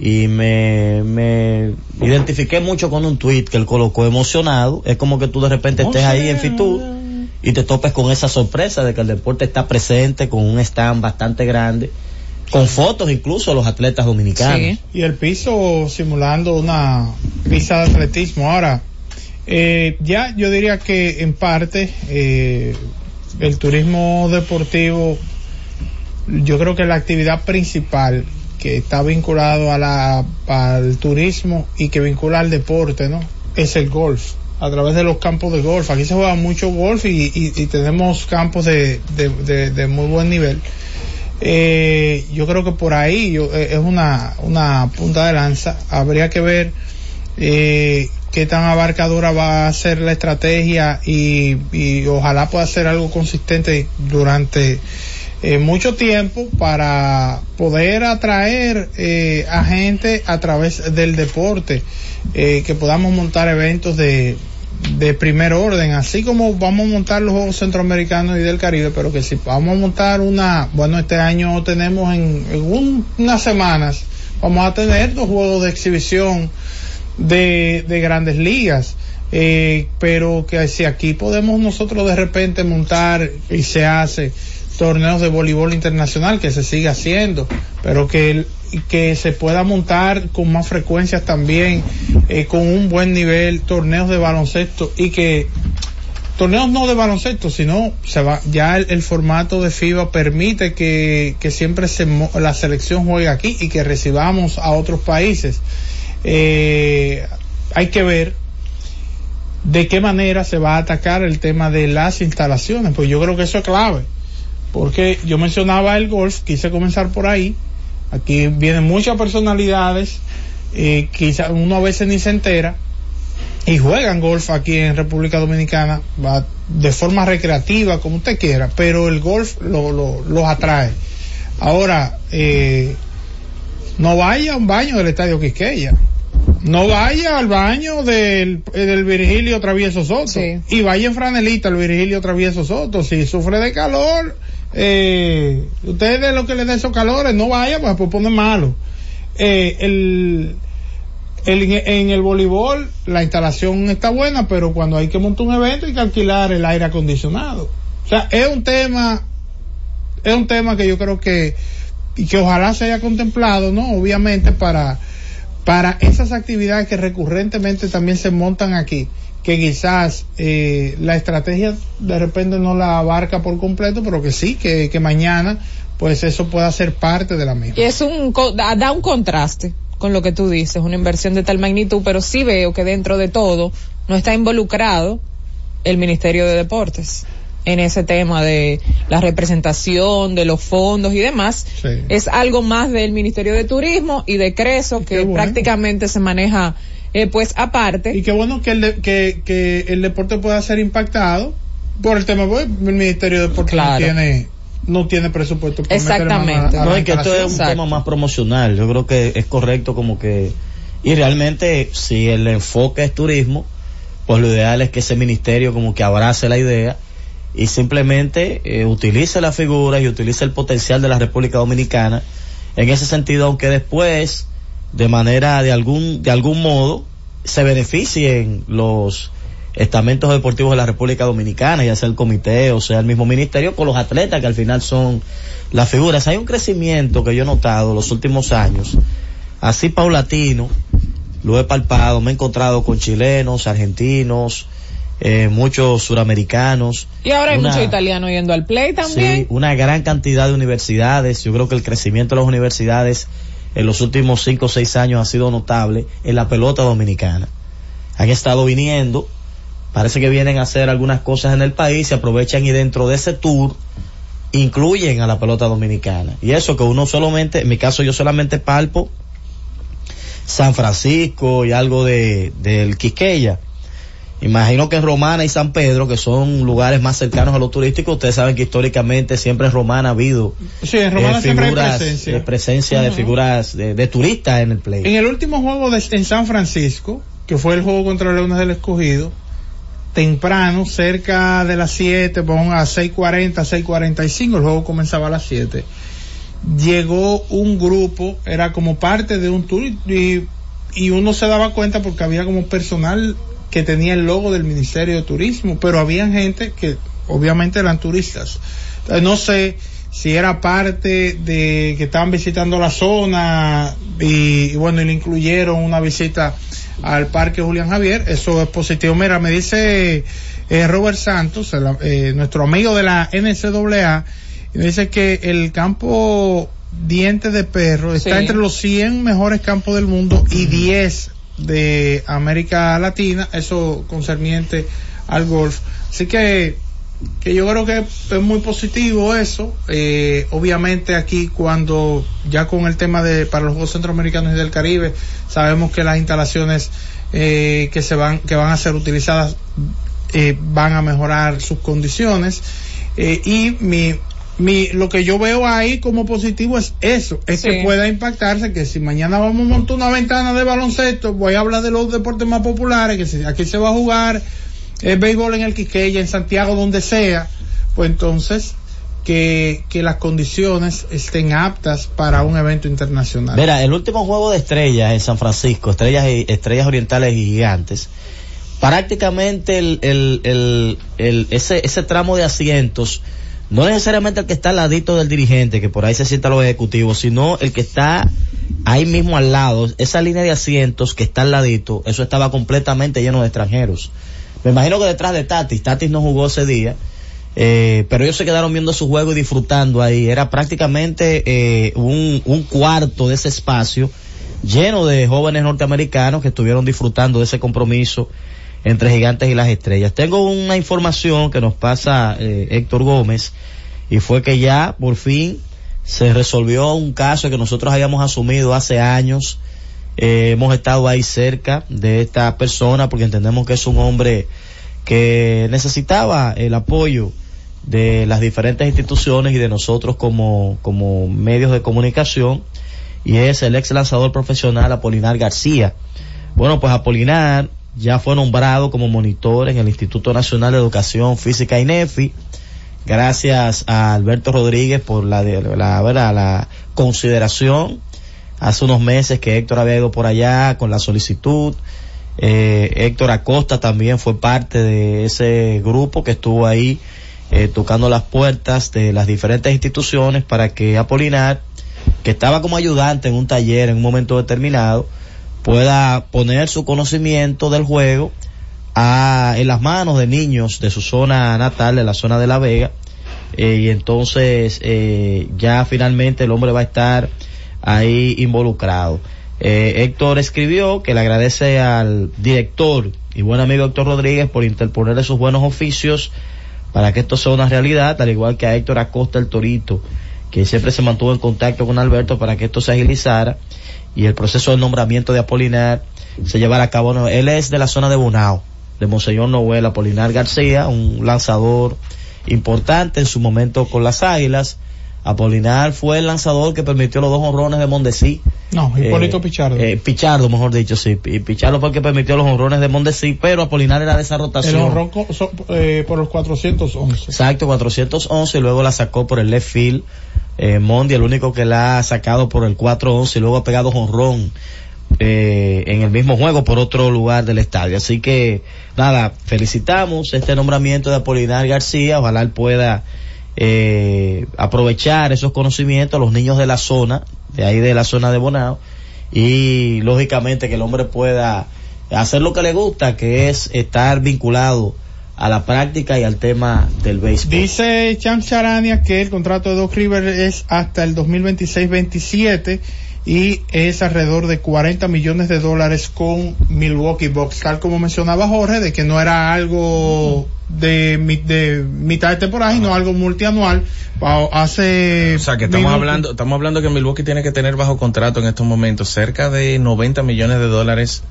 Y me, me identifiqué mucho con un tweet que él colocó emocionado. Es como que tú de repente estés ahí en Fitur y te topes con esa sorpresa de que el deporte está presente con un stand bastante grande, con fotos incluso de los atletas dominicanos. Y el piso simulando una pista de atletismo. Ahora, eh, ya yo diría que en parte eh, el turismo deportivo, yo creo que la actividad principal que está vinculado a la, al turismo y que vincula al deporte, ¿no? Es el golf. A través de los campos de golf. Aquí se juega mucho golf y, y- tenemos campos de, de- muy buen nivel. Eh, yo creo que por ahí eh, es una, una punta de lanza. Habría que ver eh, qué tan abarcadora va a ser la estrategia y, y ojalá pueda ser algo consistente durante eh, mucho tiempo para poder atraer eh, a gente a través del deporte, eh, que podamos montar eventos de, de primer orden, así como vamos a montar los Juegos Centroamericanos y del Caribe, pero que si vamos a montar una, bueno, este año tenemos en, en un- unas semanas, vamos a tener dos Juegos de exhibición de, de grandes ligas. Eh, pero que si aquí podemos nosotros de repente montar y se hace torneos de voleibol internacional que se sigue haciendo, pero que que se pueda montar con más frecuencias también, eh, con un buen nivel, torneos de baloncesto y que torneos no de baloncesto, sino se va, ya el, formato de FIBA permite que, que siempre se, la selección juegue aquí y que recibamos a otros países. Eh, hay que ver de qué manera se va a atacar el tema de las instalaciones, pues yo creo que eso es clave, porque yo mencionaba el golf, quise comenzar por ahí, aquí vienen muchas personalidades, eh, quizá uno a veces ni se entera, y juegan golf aquí en República Dominicana va de forma recreativa, como usted quiera, pero el golf lo, lo- los atrae. Ahora, eh, no vaya a un baño del Estadio Quisqueya. No vaya al baño del, eh, del Virgilio Travieso Soto. Y vaya en franelita al Virgilio Travieso Soto. Si sufre de calor, eh, usted de lo que le da esos calores, no vaya, pues, pues pone malo. Eh, el, el- en el voleibol la instalación está buena, pero cuando hay que montar un evento hay que alquilar el aire acondicionado. O sea, es un tema, es un tema que yo creo que, y que ojalá se haya contemplado, ¿no? Obviamente para, para esas actividades que recurrentemente también se montan aquí, que quizás eh, la estrategia de repente no la abarca por completo, pero que sí, que, que mañana pues eso pueda ser parte de la misma. Y es un, da, da un contraste con lo que tú dices, una inversión de tal magnitud, pero sí veo que dentro de todo no está involucrado el Ministerio de Deportes en ese tema de la representación, de los fondos y demás. Es algo más del Ministerio de Turismo y de Creso que bueno. prácticamente se maneja eh, pues aparte. Y qué bueno que el, de- que, que el deporte pueda ser impactado por el tema, el Ministerio de Deportes no Claro. tiene, no tiene presupuesto para a- a No, es que esto es un tema más promocional. Yo creo que es correcto como que... Y realmente, si el enfoque es turismo, pues lo ideal es que ese ministerio como que abrace la idea y simplemente eh, utilice las figuras y utilice el potencial de la República Dominicana en ese sentido, aunque después, de manera, de algún, de algún modo, se beneficien los estamentos deportivos de la República Dominicana, ya sea el comité o sea el mismo ministerio, con los atletas que al final son las figuras. Hay un crecimiento que yo he notado los últimos años, así paulatino, lo he palpado, me he encontrado con chilenos, argentinos, eh, muchos suramericanos. Y ahora hay Una- mucho italiano yendo al play también. Sí, una gran cantidad de universidades. Yo creo que el crecimiento de las universidades en los últimos cinco o seis años ha sido notable en la pelota dominicana. Han estado viniendo, parece que vienen a hacer algunas cosas en el país, se aprovechan y dentro de ese tour incluyen a la pelota dominicana. Y eso que uno solamente, en mi caso yo solamente palpo San Francisco y algo de del Quisqueya. Imagino que en Romana y San Pedro, que son lugares más cercanos a lo turístico, ustedes saben que históricamente siempre en Romana ha habido Sí, en Romana eh, siempre hay presencia. de presencia de figuras de, de turistas en el play. En el último juego de, en San Francisco, que fue el juego contra Leones del Escogido, temprano, cerca de las 7, pon a 6.40, 6.45, el juego comenzaba a las 7. Llegó un grupo, era como parte de un tour y, y uno se daba cuenta porque había como personal que tenía el logo del Ministerio de Turismo, pero había gente que obviamente eran turistas. Entonces, no sé si era parte de que estaban visitando la zona y, y bueno, y le incluyeron una visita al Parque Julián Javier, eso es positivo. Mira, me dice eh, Robert Santos, el, eh, nuestro amigo de la NCAA, me dice que el campo Diente de Perro está Sí. entre los 100 mejores campos del mundo y 10 de América Latina, eso concerniente al golf. Así que, que yo creo que es muy positivo eso. Eh, obviamente aquí cuando ya con el tema de para los Juegos Centroamericanos y del Caribe, sabemos que las instalaciones eh, que se van que van a ser utilizadas eh, van a mejorar sus condiciones eh, y mi mi, lo que yo veo ahí como positivo es eso, es que pueda impactarse, que si mañana vamos a montar una ventana de baloncesto, voy a hablar de los deportes más populares, que si aquí se va a jugar el béisbol en el Quiqueya, en Santiago, donde sea, pues entonces que, que las condiciones estén aptas para un evento internacional. Mira, el último juego de estrellas en San Francisco, estrellas, y- estrellas orientales y gigantes, prácticamente el, el, el, el- ese, ese tramo de asientos, no necesariamente el que está al ladito del dirigente, que por ahí se sientan los ejecutivos, sino el que está ahí mismo al lado, esa línea de asientos que está al ladito, eso estaba completamente lleno de extranjeros. Me imagino que detrás de Tatis, Tatis no jugó ese día, eh, pero ellos se quedaron viendo su juego y disfrutando ahí. Era prácticamente eh, un, un cuarto de ese espacio lleno de jóvenes norteamericanos que estuvieron disfrutando de ese compromiso entre gigantes y las estrellas. Tengo una información que nos pasa eh, Héctor Gómez y fue que ya por fin se resolvió un caso que nosotros habíamos asumido hace años. Eh, hemos estado ahí cerca de esta persona porque entendemos que es un hombre que necesitaba el apoyo de las diferentes instituciones y de nosotros como, como medios de comunicación y es el ex lanzador profesional Apolinar García. Bueno, pues Apolinar ya fue nombrado como monitor en el Instituto Nacional de Educación Física INEFI. Gracias a Alberto Rodríguez por la, la, la, consideración. Hace unos meses que Héctor había ido por allá con la solicitud. Eh, Héctor Acosta también fue parte de ese grupo que estuvo ahí eh, tocando las puertas de las diferentes instituciones para que Apolinar, que estaba como ayudante en un taller en un momento determinado, pueda poner su conocimiento del juego a, en las manos de niños de su zona natal, de la zona de La Vega, eh, y entonces eh, ya finalmente el hombre va a estar ahí involucrado. Eh, Héctor escribió que le agradece al director y buen amigo Héctor Rodríguez por interponerle sus buenos oficios para que esto sea una realidad, al igual que a Héctor Acosta el Torito, que siempre se mantuvo en contacto con Alberto para que esto se agilizara y el proceso de nombramiento de Apolinar se llevara a cabo. Él es de la zona de Bonao, de Monseñor Noel Apolinar García, un lanzador importante en su momento con las Águilas. Apolinar fue el lanzador que permitió los dos honrones de Mondesí. No, Hipólito eh, Pichardo. Eh, Pichardo, mejor dicho, sí. Y Pichardo fue el que permitió los honrones de Mondesí, pero Apolinar era de esa rotación. El honrón so, eh, por los 411. Exacto, 411 y luego la sacó por el left field. Eh, Mondi, el único que la ha sacado por el 411 y luego ha pegado honrón eh, en el mismo juego por otro lugar del estadio. Así que, nada, felicitamos este nombramiento de Apolinar García. Ojalá él pueda eh, aprovechar esos conocimientos a los niños de la zona, de ahí de la zona de Bonao, y lógicamente que el hombre pueda hacer lo que le gusta, que es estar vinculado a la práctica y al tema del béisbol. Dice Cham Charania que el contrato de Doc River es hasta el 2026-27 y es alrededor de 40 millones de dólares con Milwaukee Bucks, tal como mencionaba Jorge, de que no era algo de, de mitad de temporada, sino algo multianual. Hace o sea que estamos hablando, estamos hablando que Milwaukee tiene que tener bajo contrato en estos momentos cerca de 90 millones de dólares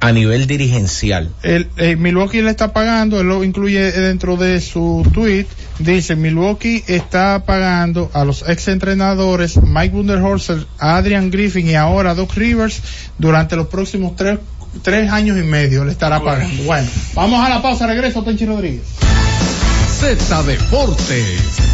a nivel dirigencial. El, eh, Milwaukee le está pagando, él lo incluye dentro de su tweet, dice Milwaukee está pagando a los ex entrenadores Mike Wunderhorser, Adrian Griffin y ahora Doc Rivers durante los próximos tres, tres años y medio le estará pagando. Bueno, vamos a la pausa, regreso Tenchi Rodríguez. Z Deportes.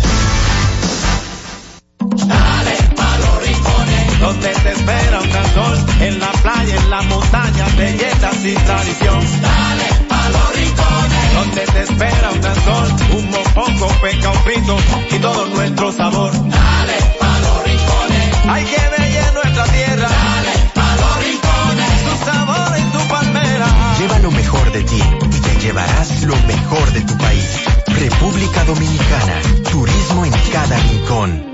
En la montaña, belletas y tradición. Dale pa los rincones, donde te espera un sol, un mopongo, peca, un frito y todo nuestro sabor. Dale pa los rincones, hay que bella nuestra tierra. Dale pa los rincones, tu sabor en tu palmera. Lleva lo mejor de ti y te llevarás lo mejor de tu país. República Dominicana, turismo en cada rincón.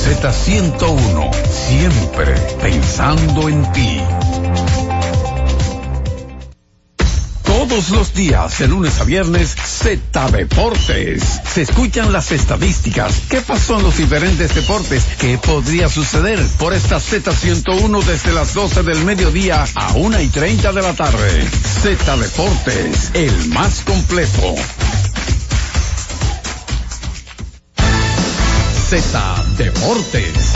Z101, siempre pensando en ti. Todos los días, de lunes a viernes, Z Deportes. Se escuchan las estadísticas. ¿Qué pasó en los diferentes deportes? ¿Qué podría suceder por esta Z101 desde las 12 del mediodía a 1 y 30 de la tarde? Z Deportes, el más completo. Z Deportes.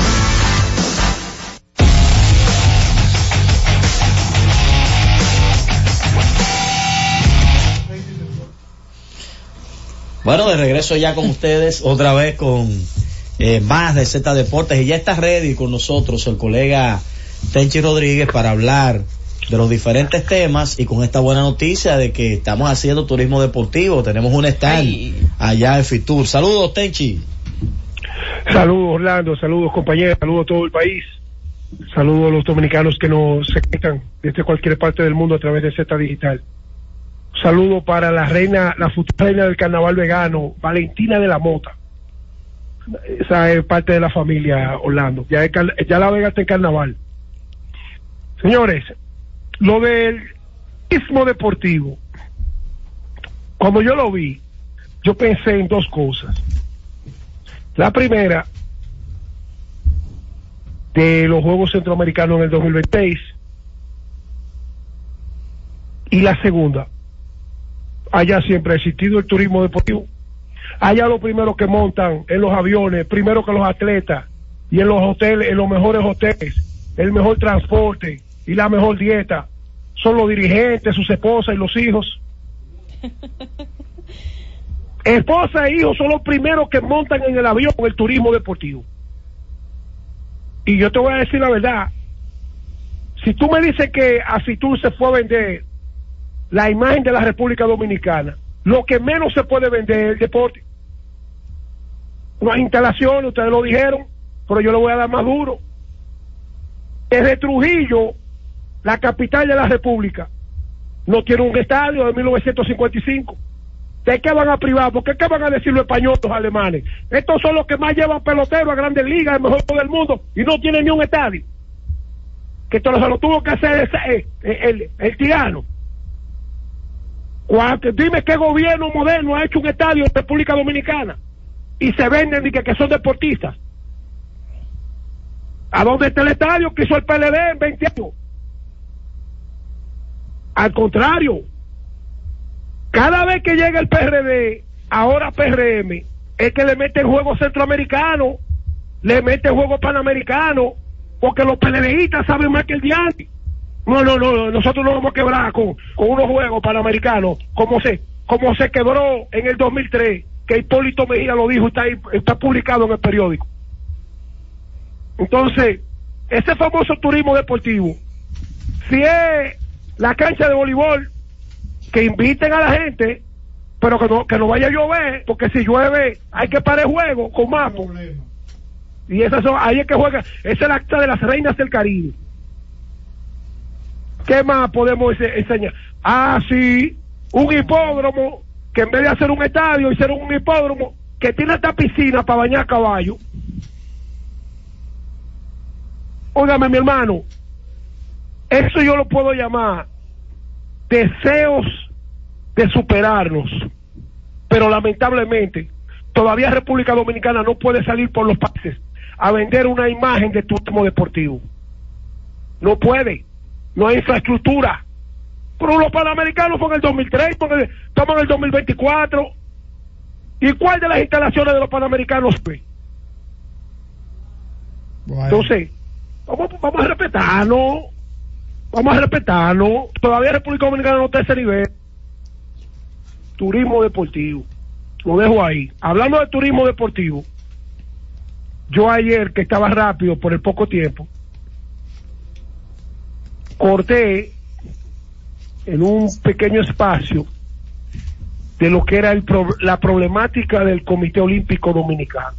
Bueno, de regreso ya con ustedes, otra vez con eh, más de Z Deportes. Y ya está ready con nosotros el colega Tenchi Rodríguez para hablar de los diferentes temas y con esta buena noticia de que estamos haciendo turismo deportivo. Tenemos un stand allá en Fitur. Saludos, Tenchi. Saludos, Orlando. Saludos, compañeros. Saludos a todo el país. Saludos a los dominicanos que nos conectan desde cualquier parte del mundo a través de Z Digital. Saludo para la reina, la futura reina del carnaval vegano, Valentina de la Mota. Esa es parte de la familia Orlando. Ya, la Vega en carnaval. Señores, lo del turismo deportivo, cuando yo lo vi, yo pensé en dos cosas. La primera, de los Juegos Centroamericanos en el 2026. Y la segunda, allá siempre ha existido el turismo deportivo. Allá lo primero que montan en los aviones, primero que los atletas, y en los hoteles, en los mejores hoteles, el mejor transporte y la mejor dieta, son los dirigentes, sus esposas y los hijos. *laughs* Esposa e hijos son los primeros que montan en el avión el turismo deportivo. Y yo te voy a decir la verdad. Si tú me dices que Fitur se fue a vender la imagen de la República Dominicana, lo que menos se puede vender es el deporte. Unas instalaciones, ustedes lo dijeron, pero yo le voy a dar más duro. Desde Trujillo, la capital de la República, no tiene un estadio de 1955. ¿De qué van a privar? ¿Por qué, van a decir los españoles, los alemanes? Estos son los que más llevan peloteros a grandes ligas, el mejor del mundo, y no tienen ni un estadio. Que esto se lo tuvo que hacer ese- eh, el, tirano. Dime qué gobierno moderno ha hecho un estadio en República Dominicana y se venden y que son deportistas. ¿A dónde está el estadio que hizo el PLD en 20 años? Al contrario, cada vez que llega el PRD, ahora PRM, es que le mete el juego centroamericano, le mete el juego panamericano, porque los PLDistas saben más que el diante. No, no, no, nosotros no vamos a quebrar con, con unos juegos panamericanos, como se, como se quebró en el 2003, que Hipólito Mejía lo dijo, está, ahí, está publicado en el periódico. Entonces, ese famoso turismo deportivo, si es la cancha de voleibol, que inviten a la gente, pero que no, que no vaya a llover, porque si llueve hay que parar el juego con mapo. Y esas son, ahí es que juega, es la acta de las reinas del Caribe. ¿Qué más podemos ense- enseñar? Ah, sí, un hipódromo, que en vez de hacer un estadio, hicieron un hipódromo que tiene esta piscina para bañar caballo. Óigame, mi hermano, eso yo lo puedo llamar deseos de superarnos, pero lamentablemente todavía República Dominicana no puede salir por los países a vender una imagen de turismo deportivo. No puede, no hay infraestructura. Pero los panamericanos fue en el 2003, porque estamos en el 2024. ¿Y cuál de las instalaciones de los panamericanos fue? Entonces, vamos, vamos a respetarnos, vamos a respetarnos. Todavía República Dominicana no está a ese nivel. Turismo deportivo. Lo dejo ahí. Hablando de turismo deportivo, yo ayer, que estaba rápido por el poco tiempo, corté en un pequeño espacio de lo que era el pro- la problemática del Comité Olímpico Dominicano.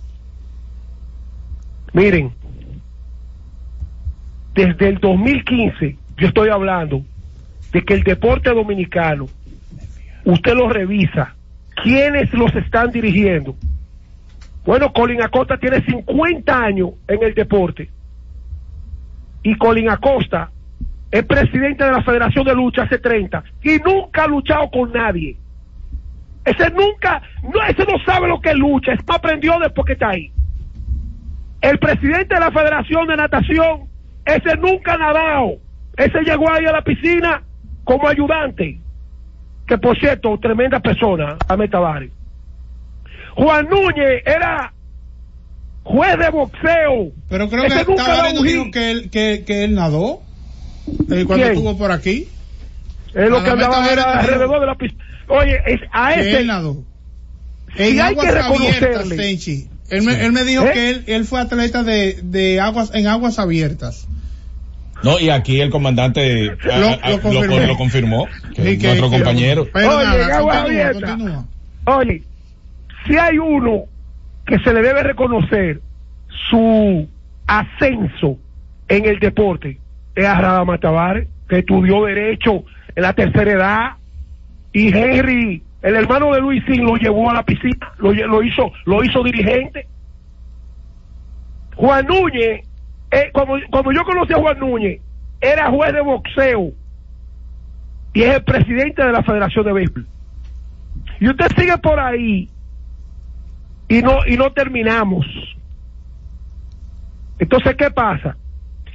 Miren, desde el 2015 yo estoy hablando de que el deporte dominicano, usted lo revisa, quiénes los están dirigiendo. Bueno, Colin Acosta tiene 50 años en el deporte y Colin Acosta es presidente de la Federación de Lucha hace 30 y nunca ha luchado con nadie. Ese nunca, no, ese no sabe lo que lucha, es aprendió después que está ahí. El presidente de la Federación de Natación, ese nunca ha nadado. Ese llegó ahí a la piscina como ayudante. Que por cierto, tremenda persona, Ahmed Tavares. Juan Núñez era juez de boxeo. Pero creo Ese que nunca Tavares no dijo que él, que, que él nadó eh, cuando ¿Quién? estuvo por aquí. Es lo que andaba era alrededor de la piscina. Oye, es, a ese él nadó. si En hay que aguas abiertas. Él me, él me dijo ¿Eh? que él, él fue atleta de, de aguas, en aguas abiertas. No, y aquí el comandante a- Lo- a- lo lo, confirmó. lo confirmó, que Sí, es que- nuestro que- compañero. Pero Oye, nada, continúa, continúa. Oye, si hay uno que se le debe reconocer su ascenso en el deporte, es a Radama Tavares, que estudió Derecho en la tercera edad, y Henry, el hermano de Luisín, lo llevó a la piscina, lo hizo, lo hizo dirigente. Juan Núñez, eh, como, yo conocí a Juan Núñez, era juez de boxeo y es el presidente de la Federación de Béisbol. Y usted sigue por ahí y no y no terminamos. Entonces, ¿qué pasa?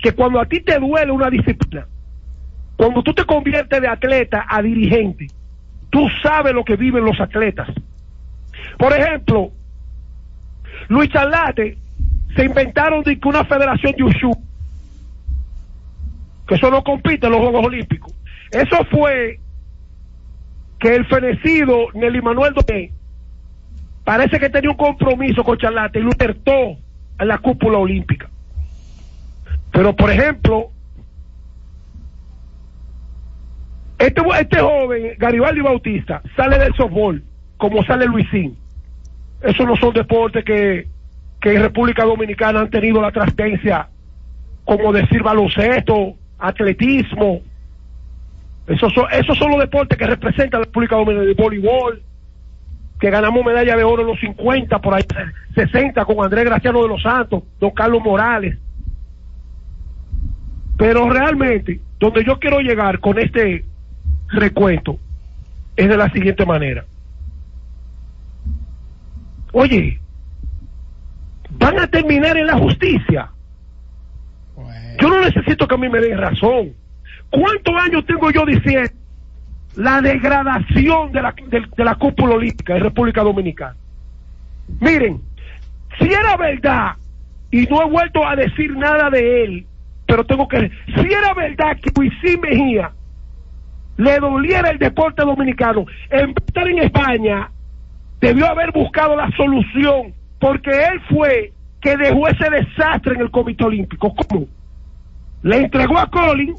Que cuando a ti te duele una disciplina, cuando tú te conviertes de atleta a dirigente, tú sabes lo que viven los atletas. Por ejemplo, Luis Charlate se inventaron de que una federación de Ushu, que eso no compite en los Juegos Olímpicos. Eso fue que el fenecido Nelly Manuel Domé parece que tenía un compromiso con Charlate y lo acertó en la cúpula olímpica. Pero, por ejemplo, este, este joven, Garibaldi Bautista, sale del softball, como sale Luisín. Esos no son deportes que, que en República Dominicana han tenido la trascendencia, como decir baloncesto, atletismo. Esos son, esos son los deportes que representan la República Dominicana, el voleibol, que ganamos medalla de oro en los 50, por ahí 60 con Andrés Graciano de los Santos, don Carlos Morales. Pero realmente, donde yo quiero llegar con este recuento es de la siguiente manera. Oye, van a terminar en la justicia. Yo no necesito que a mí me den razón. ¿Cuántos años tengo yo diciendo la degradación de la, de, de la cúpula olímpica de República Dominicana? Miren, si era verdad, y no he vuelto a decir nada de él, pero tengo que... Si era verdad que Luisín Mejía le doliera el deporte dominicano, en vez de estar en España, debió haber buscado la solución, porque él fue que dejó ese desastre en el Comité Olímpico. ¿Cómo? Le entregó a Colin,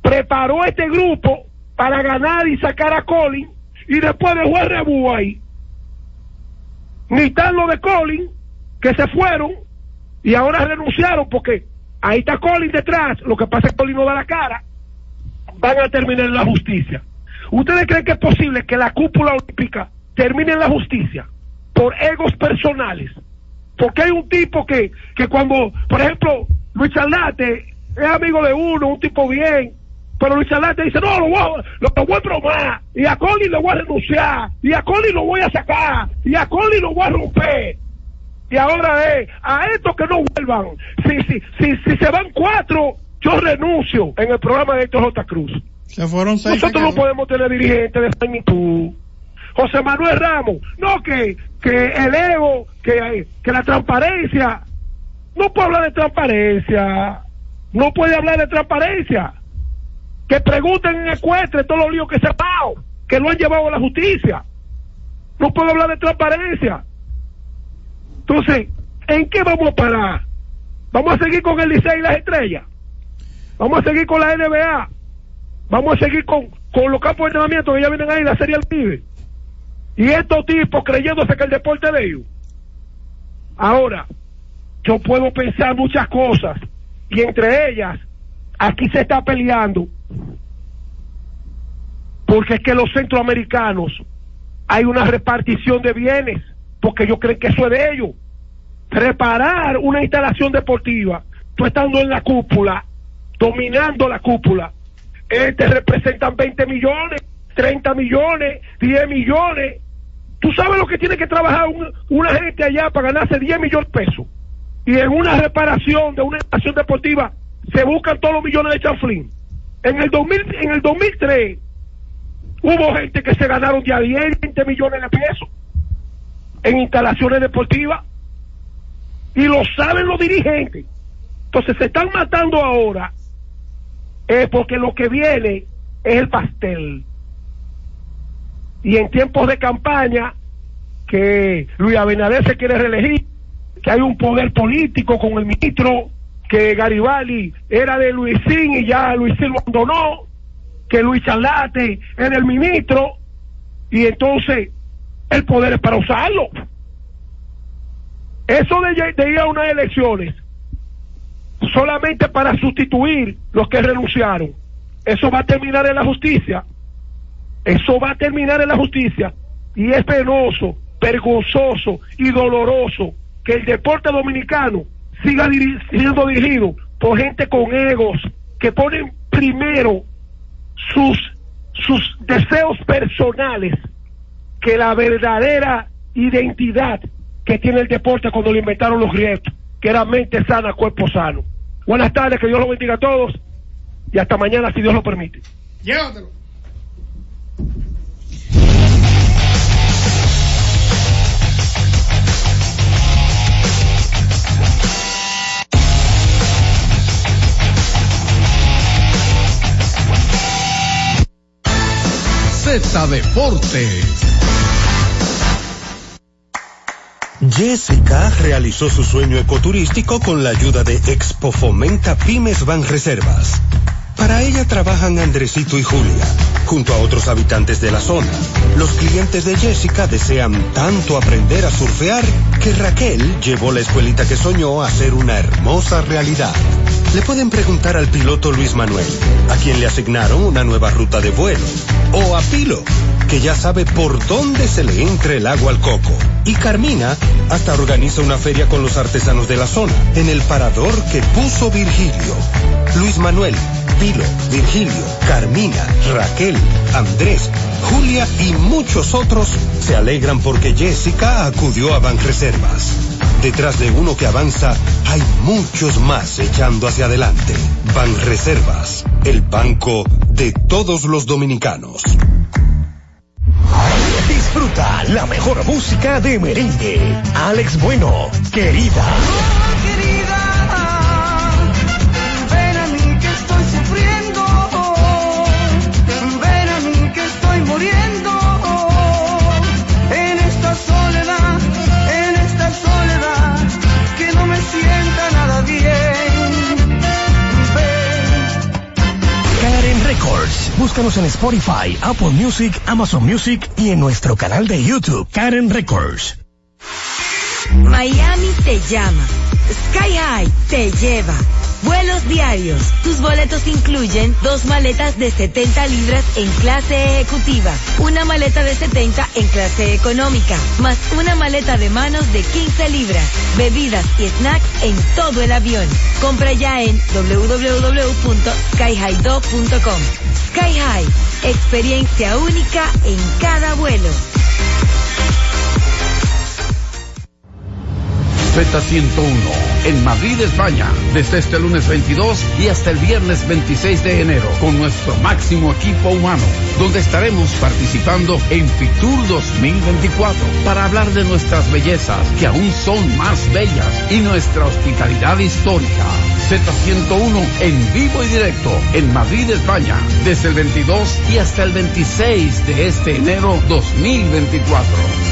preparó este grupo para ganar y sacar a Colin, y después dejó el rebú ahí. Ni tan lo de Colin, que se fueron, y ahora renunciaron porque ahí está Colin detrás, lo que pasa es que Colin no da la cara, van a terminar en la justicia. ¿Ustedes creen que es posible que la cúpula olímpica termine en la justicia por egos personales? Porque hay un tipo que, que cuando, por ejemplo, Luis Charlate es amigo de uno, un tipo bien, pero Luis Charlate dice, no, lo voy, a, lo, voy a bromar, y a Colin lo voy a renunciar, y a Colin lo voy a sacar, y a Colin lo voy a romper. Y ahora es, a estos que no vuelvan, si, si, si, si se van cuatro, yo renuncio en el programa de Héctor J. Cruz. Se fueron seis. Nosotros no podemos tener dirigentes de magnitud. José Manuel Ramos, no que, que el ego, que, que la transparencia, no puede hablar de transparencia, no puede hablar de transparencia. Que pregunten en Ecuestre todos los líos que se han dado, que lo han llevado a la justicia. No puedo hablar de transparencia. Entonces, ¿en qué vamos a parar? ¿Vamos a seguir con el Licey y las estrellas? Vamos a seguir con la NBA. Vamos a seguir con, con los campos de entrenamiento que ya vienen ahí, la Serie Pibe. Y estos tipos creyéndose que el deporte de ellos. Ahora, yo puedo pensar muchas cosas. Y entre ellas, aquí se está peleando. Porque es que los centroamericanos hay una repartición de bienes. Porque ellos creen que eso es de ellos. Preparar una instalación deportiva, tú estando en la cúpula, dominando la cúpula, eh, te representan 20 millones, 30 millones, 10 millones. Tú sabes lo que tiene que trabajar un- una gente allá para ganarse 10 millones de pesos. Y en una reparación de una estación deportiva se buscan todos los millones de chanflín. En el 2000, en el 2003 hubo gente que se ganaron ya 10, 20 millones de pesos en instalaciones deportivas. Y lo saben los dirigentes. Entonces se están matando ahora es porque lo que viene es el pastel. Y en tiempos de campaña, que Luis Abinader se quiere reelegir, que hay un poder político con el ministro, que Garibaldi era de Luisín y ya Luisín lo abandonó, que Luis Charlate era el ministro, y entonces el poder es para usarlo. Eso de, de ir a unas elecciones solamente para sustituir los que renunciaron. Eso va a terminar en la justicia. Eso va a terminar en la justicia. Y es penoso, vergonzoso y doloroso que el deporte dominicano siga siendo dirigido por gente con egos que ponen primero sus, sus deseos personales que la verdadera identidad que tiene el deporte cuando lo inventaron los griegos, que era mente sana, cuerpo sano. Buenas tardes, que Dios los bendiga a todos y hasta mañana si Dios lo permite. Llévatelo. Deportes. Jessica realizó su sueño ecoturístico con la ayuda de Expo Fomenta Pymes Ban Reservas. Para ella trabajan Andresito y Julia, junto a otros habitantes de la zona. Los clientes de Jessica desean tanto aprender a surfear que Raquel llevó la escuelita que soñó a ser una hermosa realidad. Le pueden preguntar al piloto Luis Manuel, a quien le asignaron una nueva ruta de vuelo, o a Pilo, que ya sabe por dónde se le entra el agua al coco. Y Carmina hasta organiza una feria con los artesanos de la zona, en el parador que puso Virgilio. Luis Manuel, Pilo, Virgilio, Carmina, Raquel, Andrés, Julia y muchos otros se alegran porque Jessica acudió a Banreservas. Detrás de uno que avanza, hay muchos más echando hacia adelante. Banreservas, el banco de todos los dominicanos. Disfruta la mejor música de merengue. Alex Bueno, querida. Búscanos en Spotify, Apple Music, Amazon Music y en nuestro canal de YouTube, Karen Records. Miami te llama. Sky High te lleva. Vuelos diarios. Tus boletos incluyen dos maletas de 70 libras en clase ejecutiva, una maleta de 70 en clase económica, más una maleta de manos de 15 libras, bebidas y snacks en todo el avión. Compra ya en www.skyhighdog.com. Sky High, experiencia única en cada vuelo. Z101 en Madrid, España, desde este lunes 22 y hasta el viernes 26 de enero con nuestro máximo equipo humano, donde estaremos participando en Fitur 2024 para hablar de nuestras bellezas que aún son más bellas y nuestra hospitalidad histórica. Z101 en vivo y directo en Madrid, España, desde el 22 y hasta el 26 de este enero 2024.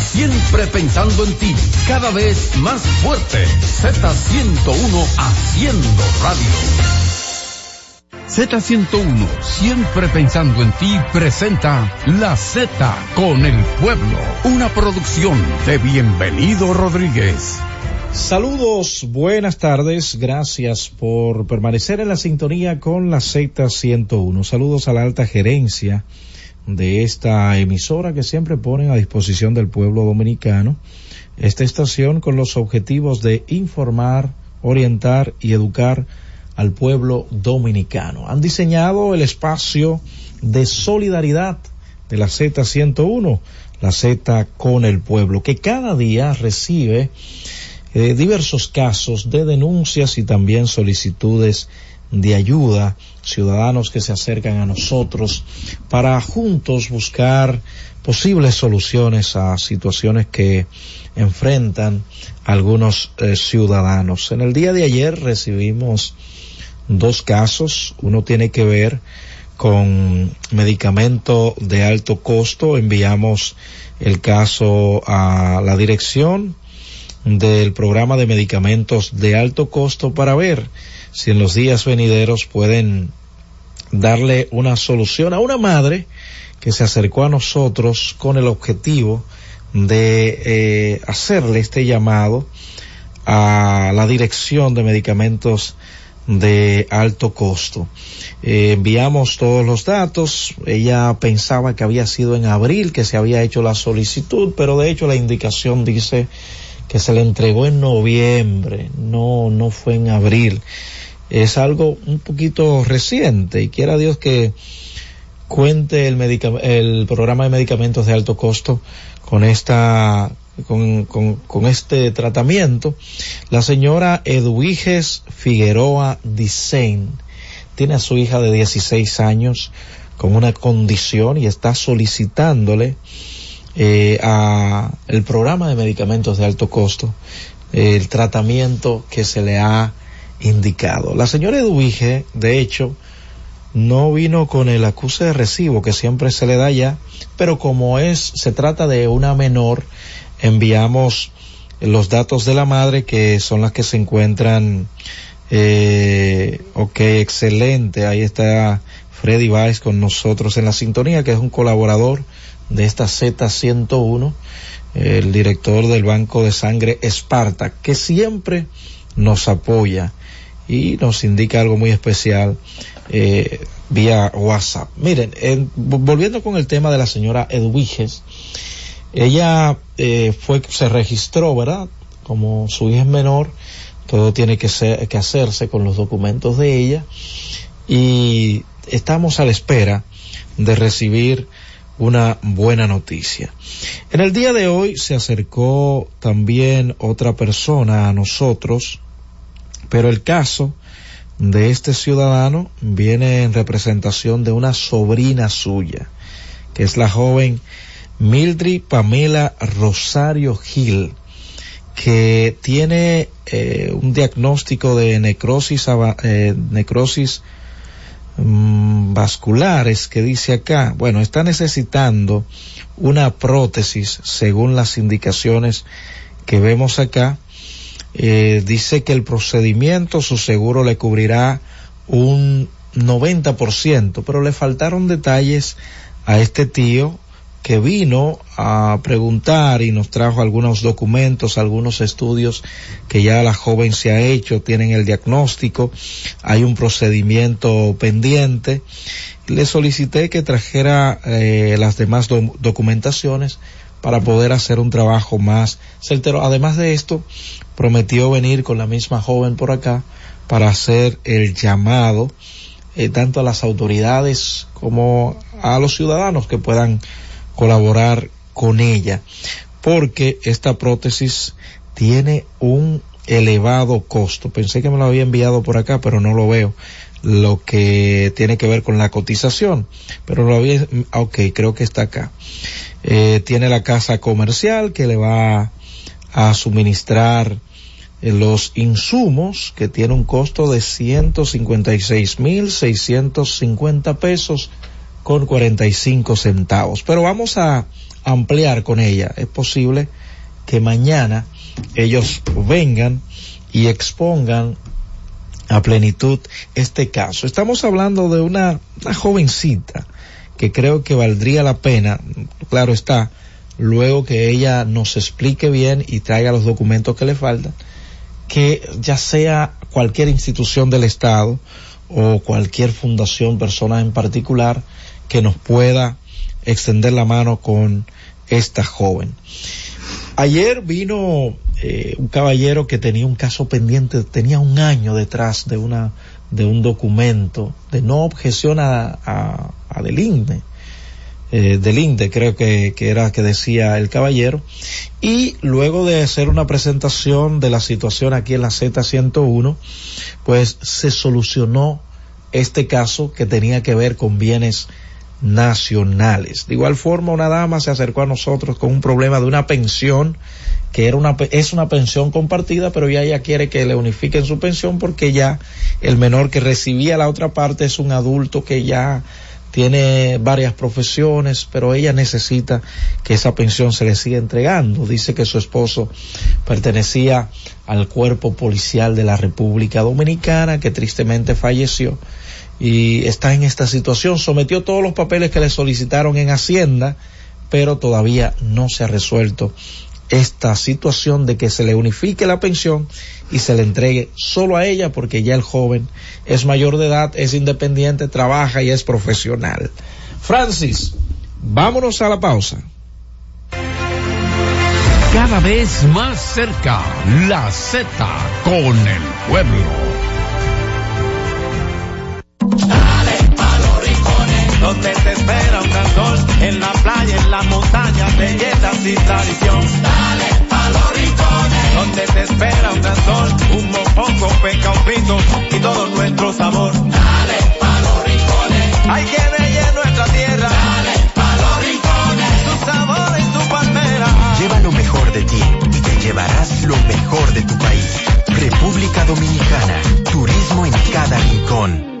Siempre pensando en ti, cada vez más fuerte. Z101 haciendo radio. Z101, siempre pensando en ti, presenta La Z con el pueblo, una producción de Bienvenido Rodríguez. Saludos, buenas tardes, gracias por permanecer en la sintonía con la Z101. Saludos a la alta gerencia de esta emisora que siempre ponen a disposición del pueblo dominicano esta estación con los objetivos de informar, orientar y educar al pueblo dominicano. Han diseñado el espacio de solidaridad de la Z101, la Z con el pueblo, que cada día recibe eh, diversos casos de denuncias y también solicitudes de ayuda, ciudadanos que se acercan a nosotros para juntos buscar posibles soluciones a situaciones que enfrentan algunos eh, ciudadanos. En el día de ayer recibimos dos casos. Uno tiene que ver con medicamento de alto costo. Enviamos el caso a la dirección del programa de medicamentos de alto costo para ver si en los días venideros pueden darle una solución a una madre que se acercó a nosotros con el objetivo de eh, hacerle este llamado a la dirección de medicamentos de alto costo. Eh, enviamos todos los datos, ella pensaba que había sido en abril que se había hecho la solicitud, pero de hecho la indicación dice que se le entregó en noviembre, no, no fue en abril. Es algo un poquito reciente y quiera Dios que cuente el, programa de medicamentos de alto costo con esta con, con, este tratamiento. La señora Eduiges Figueroa Dicen tiene a su hija de 16 años con una condición y está solicitándole eh, a el programa de medicamentos de alto costo el tratamiento que se le ha indicado. La señora Eduige, de hecho, no vino con el acuse de recibo que siempre se le da ya, pero como es, se trata de una menor, enviamos los datos de la madre que son las que se encuentran eh, ok excelente ahí está Freddy Weiss con nosotros en la sintonía que es un colaborador de esta Z101 el director del banco de sangre Esparta que siempre nos apoya y nos indica algo muy especial eh, vía WhatsApp. Miren, volviendo con el tema de la señora Edwiges, ella eh, fue, se registró, ¿verdad? Como su hija es menor, todo tiene que, ser, que hacerse con los documentos de ella y estamos a la espera de recibir una buena noticia. En el día de hoy se acercó también otra persona a nosotros, pero el caso de este ciudadano viene en representación de una sobrina suya, que es la joven Mildred Pamela Rosario Gil, que tiene eh, un diagnóstico de necrosis, eh, necrosis mm, vasculares que dice acá, bueno, está necesitando una prótesis según las indicaciones que vemos acá. Eh, dice que el procedimiento su seguro le cubrirá un 90%, pero le faltaron detalles a este tío que vino a preguntar y nos trajo algunos documentos, algunos estudios que ya la joven se ha hecho, tienen el diagnóstico, hay un procedimiento pendiente. Le solicité que trajera eh, las demás do- documentaciones para poder hacer un trabajo más certero. Además de esto, prometió venir con la misma joven por acá para hacer el llamado eh, tanto a las autoridades como a los ciudadanos que puedan colaborar con ella, porque esta prótesis tiene un elevado costo. Pensé que me lo había enviado por acá, pero no lo veo. Lo que tiene que ver con la cotización, pero lo había, ok, creo que está acá. Eh, tiene la casa comercial que le va a suministrar eh, los insumos que tiene un costo de 156 mil 650 pesos con 45 centavos. Pero vamos a ampliar con ella. Es posible que mañana ellos vengan y expongan a plenitud este caso. Estamos hablando de una jovencita que creo que valdría la pena, claro está, luego que ella nos explique bien y traiga los documentos que le faltan, que ya sea cualquier institución del Estado o cualquier fundación, persona en particular, que nos pueda extender la mano con esta joven. Ayer vino eh, un caballero que tenía un caso pendiente, tenía un año detrás de una de un documento de no objeción a, a, a del INDE, eh, del INDE creo que, que era que decía el caballero, y luego de hacer una presentación de la situación aquí en la Z101, pues se solucionó este caso que tenía que ver con bienes nacionales. De igual forma, una dama se acercó a nosotros con un problema de una pensión que era una, es una pensión compartida, pero ya ella quiere que le unifiquen su pensión porque ya el menor que recibía la otra parte es un adulto que ya tiene varias profesiones, pero ella necesita que esa pensión se le siga entregando. Dice que su esposo pertenecía al cuerpo policial de la República Dominicana, que tristemente falleció y está en esta situación. Sometió todos los papeles que le solicitaron en Hacienda, pero todavía no se ha resuelto esta situación de que se le unifique la pensión y se le entregue solo a ella porque ya el joven es mayor de edad, es independiente, trabaja y es profesional. Francis, vámonos a la pausa. Cada vez más cerca, la Z con el pueblo. Donde te espera un gran sol, en la playa, en la montaña, belletas y tradición. Dale pa' los rincones, donde te espera un gran sol, un mopongo, peca, un pito y todo nuestro sabor. Dale pa' los rincones, hay que bella nuestra tierra. Dale pa' los rincones, su sabor y su palmera. Lleva lo mejor de ti y te llevarás lo mejor de tu país. República Dominicana, turismo en cada rincón.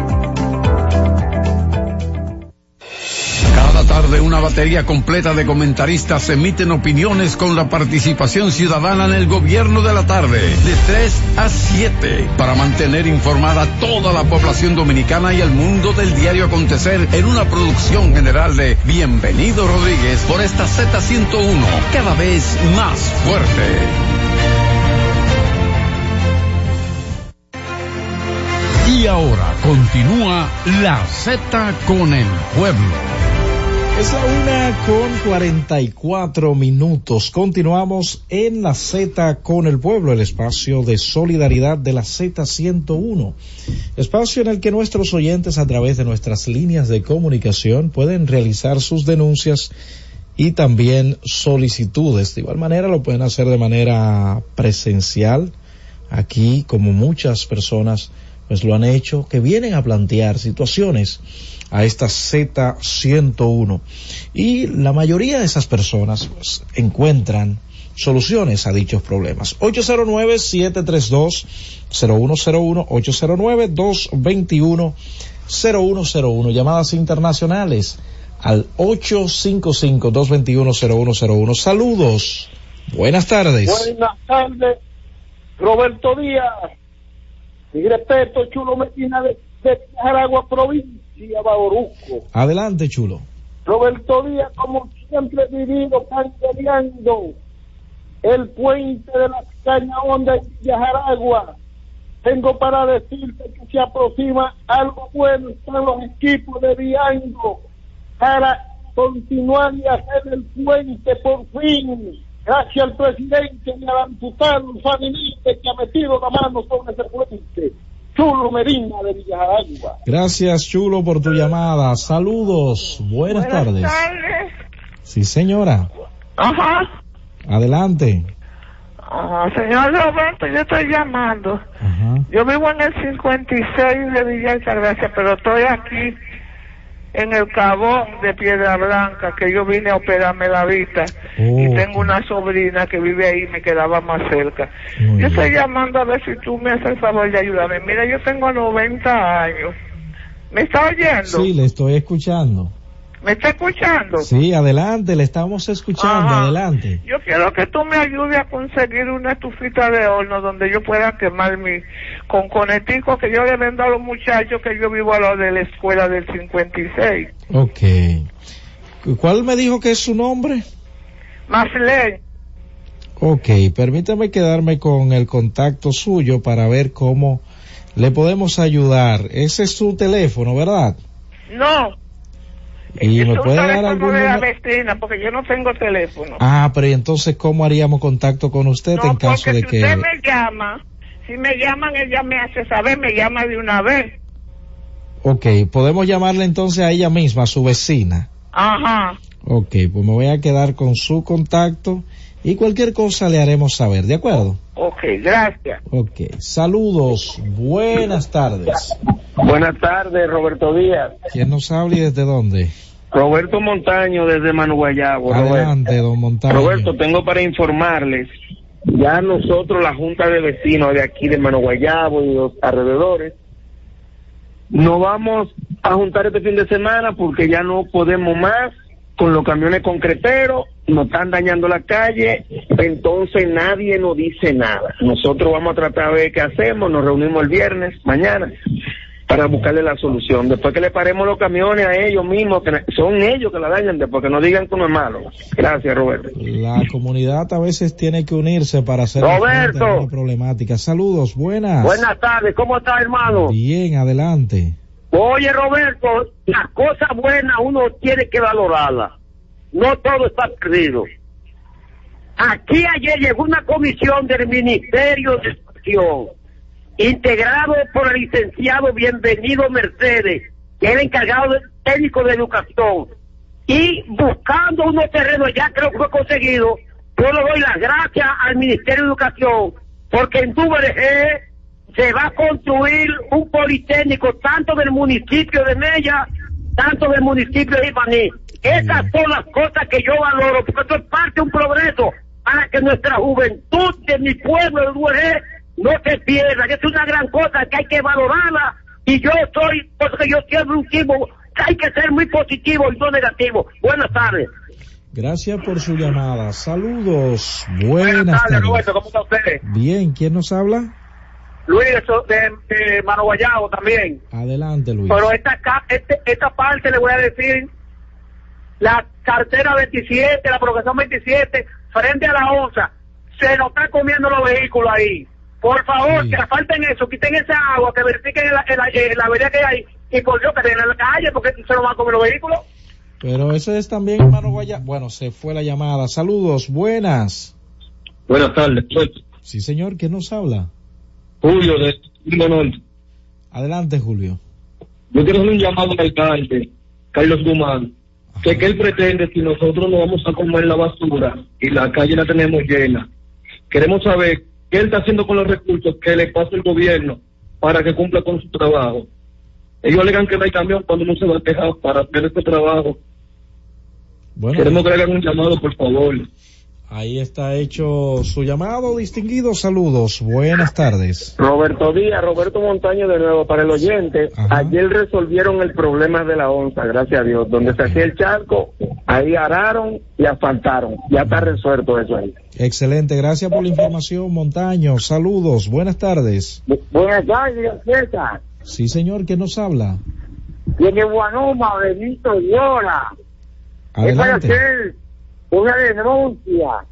Tarde una batería completa de comentaristas emiten opiniones con la participación ciudadana en el gobierno de la tarde, de 3 a 7, para mantener informada toda la población dominicana y el mundo del diario acontecer en una producción general de Bienvenido Rodríguez por esta Z101, cada vez más fuerte. Y ahora continúa la Z con el pueblo. Es la una con 44 minutos. Continuamos en la Z con el pueblo, el espacio de solidaridad de la Z101. Espacio en el que nuestros oyentes a través de nuestras líneas de comunicación pueden realizar sus denuncias y también solicitudes. De igual manera lo pueden hacer de manera presencial aquí como muchas personas pues lo han hecho, que vienen a plantear situaciones a esta Z101. Y la mayoría de esas personas pues, encuentran soluciones a dichos problemas. 809-732-0101, 809-221-0101. Llamadas internacionales al 855-221-0101. Saludos. Buenas tardes. Buenas tardes, Roberto Díaz. Mi respeto, Chulo Medina de, de Aragua, provincia, Bauruco. Adelante, Chulo. Roberto Díaz, como siempre he vivido cancelando el puente de la caña onda en Villajaragua. Tengo para decirte que se aproxima algo bueno están los equipos de Viango para continuar y hacer el puente por fin. Gracias al presidente y al diputado Fanilite que ha metido la mano sobre ese puente. Chulo Medina de Villajaragua. Gracias, Chulo, por tu llamada. Saludos. Buenas, tardes. tardes. Sí, señora. Ajá. Adelante. Ah, señor Roberto, yo estoy llamando. Yo vivo en el 56 de Villa Altagracia, pero estoy aquí en el Cabón de Piedra Blanca, que yo vine a operarme la vista. y tengo una sobrina que vive ahí, me quedaba más cerca. yo estoy llamando a ver si tú me haces el favor de ayudarme. Mira, yo tengo 90 años. ¿Me está oyendo? Sí, le estoy escuchando. ¿Me está escuchando? Sí, adelante, le estamos escuchando, Ajá. adelante. Yo quiero que tú me ayudes a conseguir una estufita de horno donde yo pueda quemar mi con conetico que yo le vendo a los muchachos que yo vivo a lo de la escuela del 56. Ok. ¿Cuál me dijo que es su nombre? Marlene, Ok, permítame quedarme con el contacto suyo para ver cómo le podemos ayudar. Ese es su teléfono, ¿verdad? no, Y me puede dar algún de la vecina porque yo no tengo teléfono. Ah, pero ¿y entonces cómo haríamos contacto con usted no, en caso de si que... usted me llama, si me llaman ella me hace saber, me llama de una vez. Ok, podemos llamarle entonces a ella misma, a su vecina. Ajá. Ok, pues me voy a quedar con su contacto y cualquier cosa le haremos saber, ¿de acuerdo? Ok, gracias. Ok, saludos, buenas tardes. Buenas tardes, Roberto Díaz. ¿Quién nos habla y desde dónde? Roberto Montaño desde Manuguayabo. Adelante, don Montaño. Roberto, tengo para informarles, ya nosotros, la Junta de Vecinos de aquí de Manuguayabo y los alrededores, nos vamos a juntar este fin de semana porque ya no podemos más con los camiones concreteros, nos están dañando la calle, entonces nadie nos dice nada. Nosotros vamos a tratar de ver qué hacemos, nos reunimos el viernes, mañana, para buscarle la solución. Después que le paremos los camiones a ellos mismos, que son ellos que la dañan, después que no digan que uno es malo. Gracias, Roberto. La comunidad a veces tiene que unirse para hacer Roberto. una problemática. Saludos, buenas. Buenas tardes, ¿cómo está, hermano? Bien, adelante. Oye, Roberto, las cosas buenas uno tiene que valorarlas. No todo está perdido. Aquí ayer llegó una comisión del Ministerio de Educación, integrado por el licenciado Bienvenido Mercedes, que era encargado del técnico de educación, y buscando unos terrenos, ya creo que fue conseguido, yo le doy las gracias al Ministerio de Educación, porque en tu BRG se va a construir un politécnico tanto del municipio de Mella, tanto del municipio de Ibaní. Esas son las cosas que yo valoro, porque esto es parte de un progreso para que nuestra juventud de mi pueblo, el URG, no se pierda. Es una gran cosa que hay que valorarla y yo soy, porque yo siempre un tipo hay que ser muy positivo y no negativo. Buenas tardes. Gracias por su llamada. Saludos. Buenas, Buenas tardes, tardes. Roberto, ¿cómo está usted? Bien, ¿quién nos habla? Luis de, de, Mano Guayabo también. Adelante, Luis. Pero esta, este- esta parte le voy a decir, la cartera 27, la progresión 27, frente a la onza, se nos está comiendo los vehículos ahí. Por favor, que falten eso, quiten esa agua, que verifiquen en la, en la, en la vereda que hay y por Dios que den en la calle porque se nos van a comer los vehículos. Pero eso es también hermano Guaya. Bueno, se fue la llamada. Saludos, buenas. Buenas tardes. Sí, señor, ¿quién nos habla? Julio de Manuel. Adelante, Julio. Yo quiero hacer un llamado al alcalde, Carlos Guzmán, que, que él pretende si nosotros no vamos a comer la basura y la calle la tenemos llena. Queremos saber qué él está haciendo con los recursos que le pasa el gobierno para que cumpla con su trabajo. Ellos alegan que no hay camión cuando no se va a quejar para hacer este trabajo. Bueno, Queremos que le hagan un llamado, por favor. Ahí está hecho su llamado. Distinguidos saludos. Buenas tardes. Roberto Díaz, Roberto Montaño de nuevo para el oyente. Ayer resolvieron el problema de la onza, gracias a Dios. Donde se hacía el charco, ahí araron y asfaltaron. Ya está resuelto eso ahí. Excelente, gracias por la información, Montaño. Saludos, buenas tardes. Buenas tardes, César. Sí, señor, ¿quién nos habla? Tiene Guanoma, Benito Llora. Es para Adelante. hacer una denuncia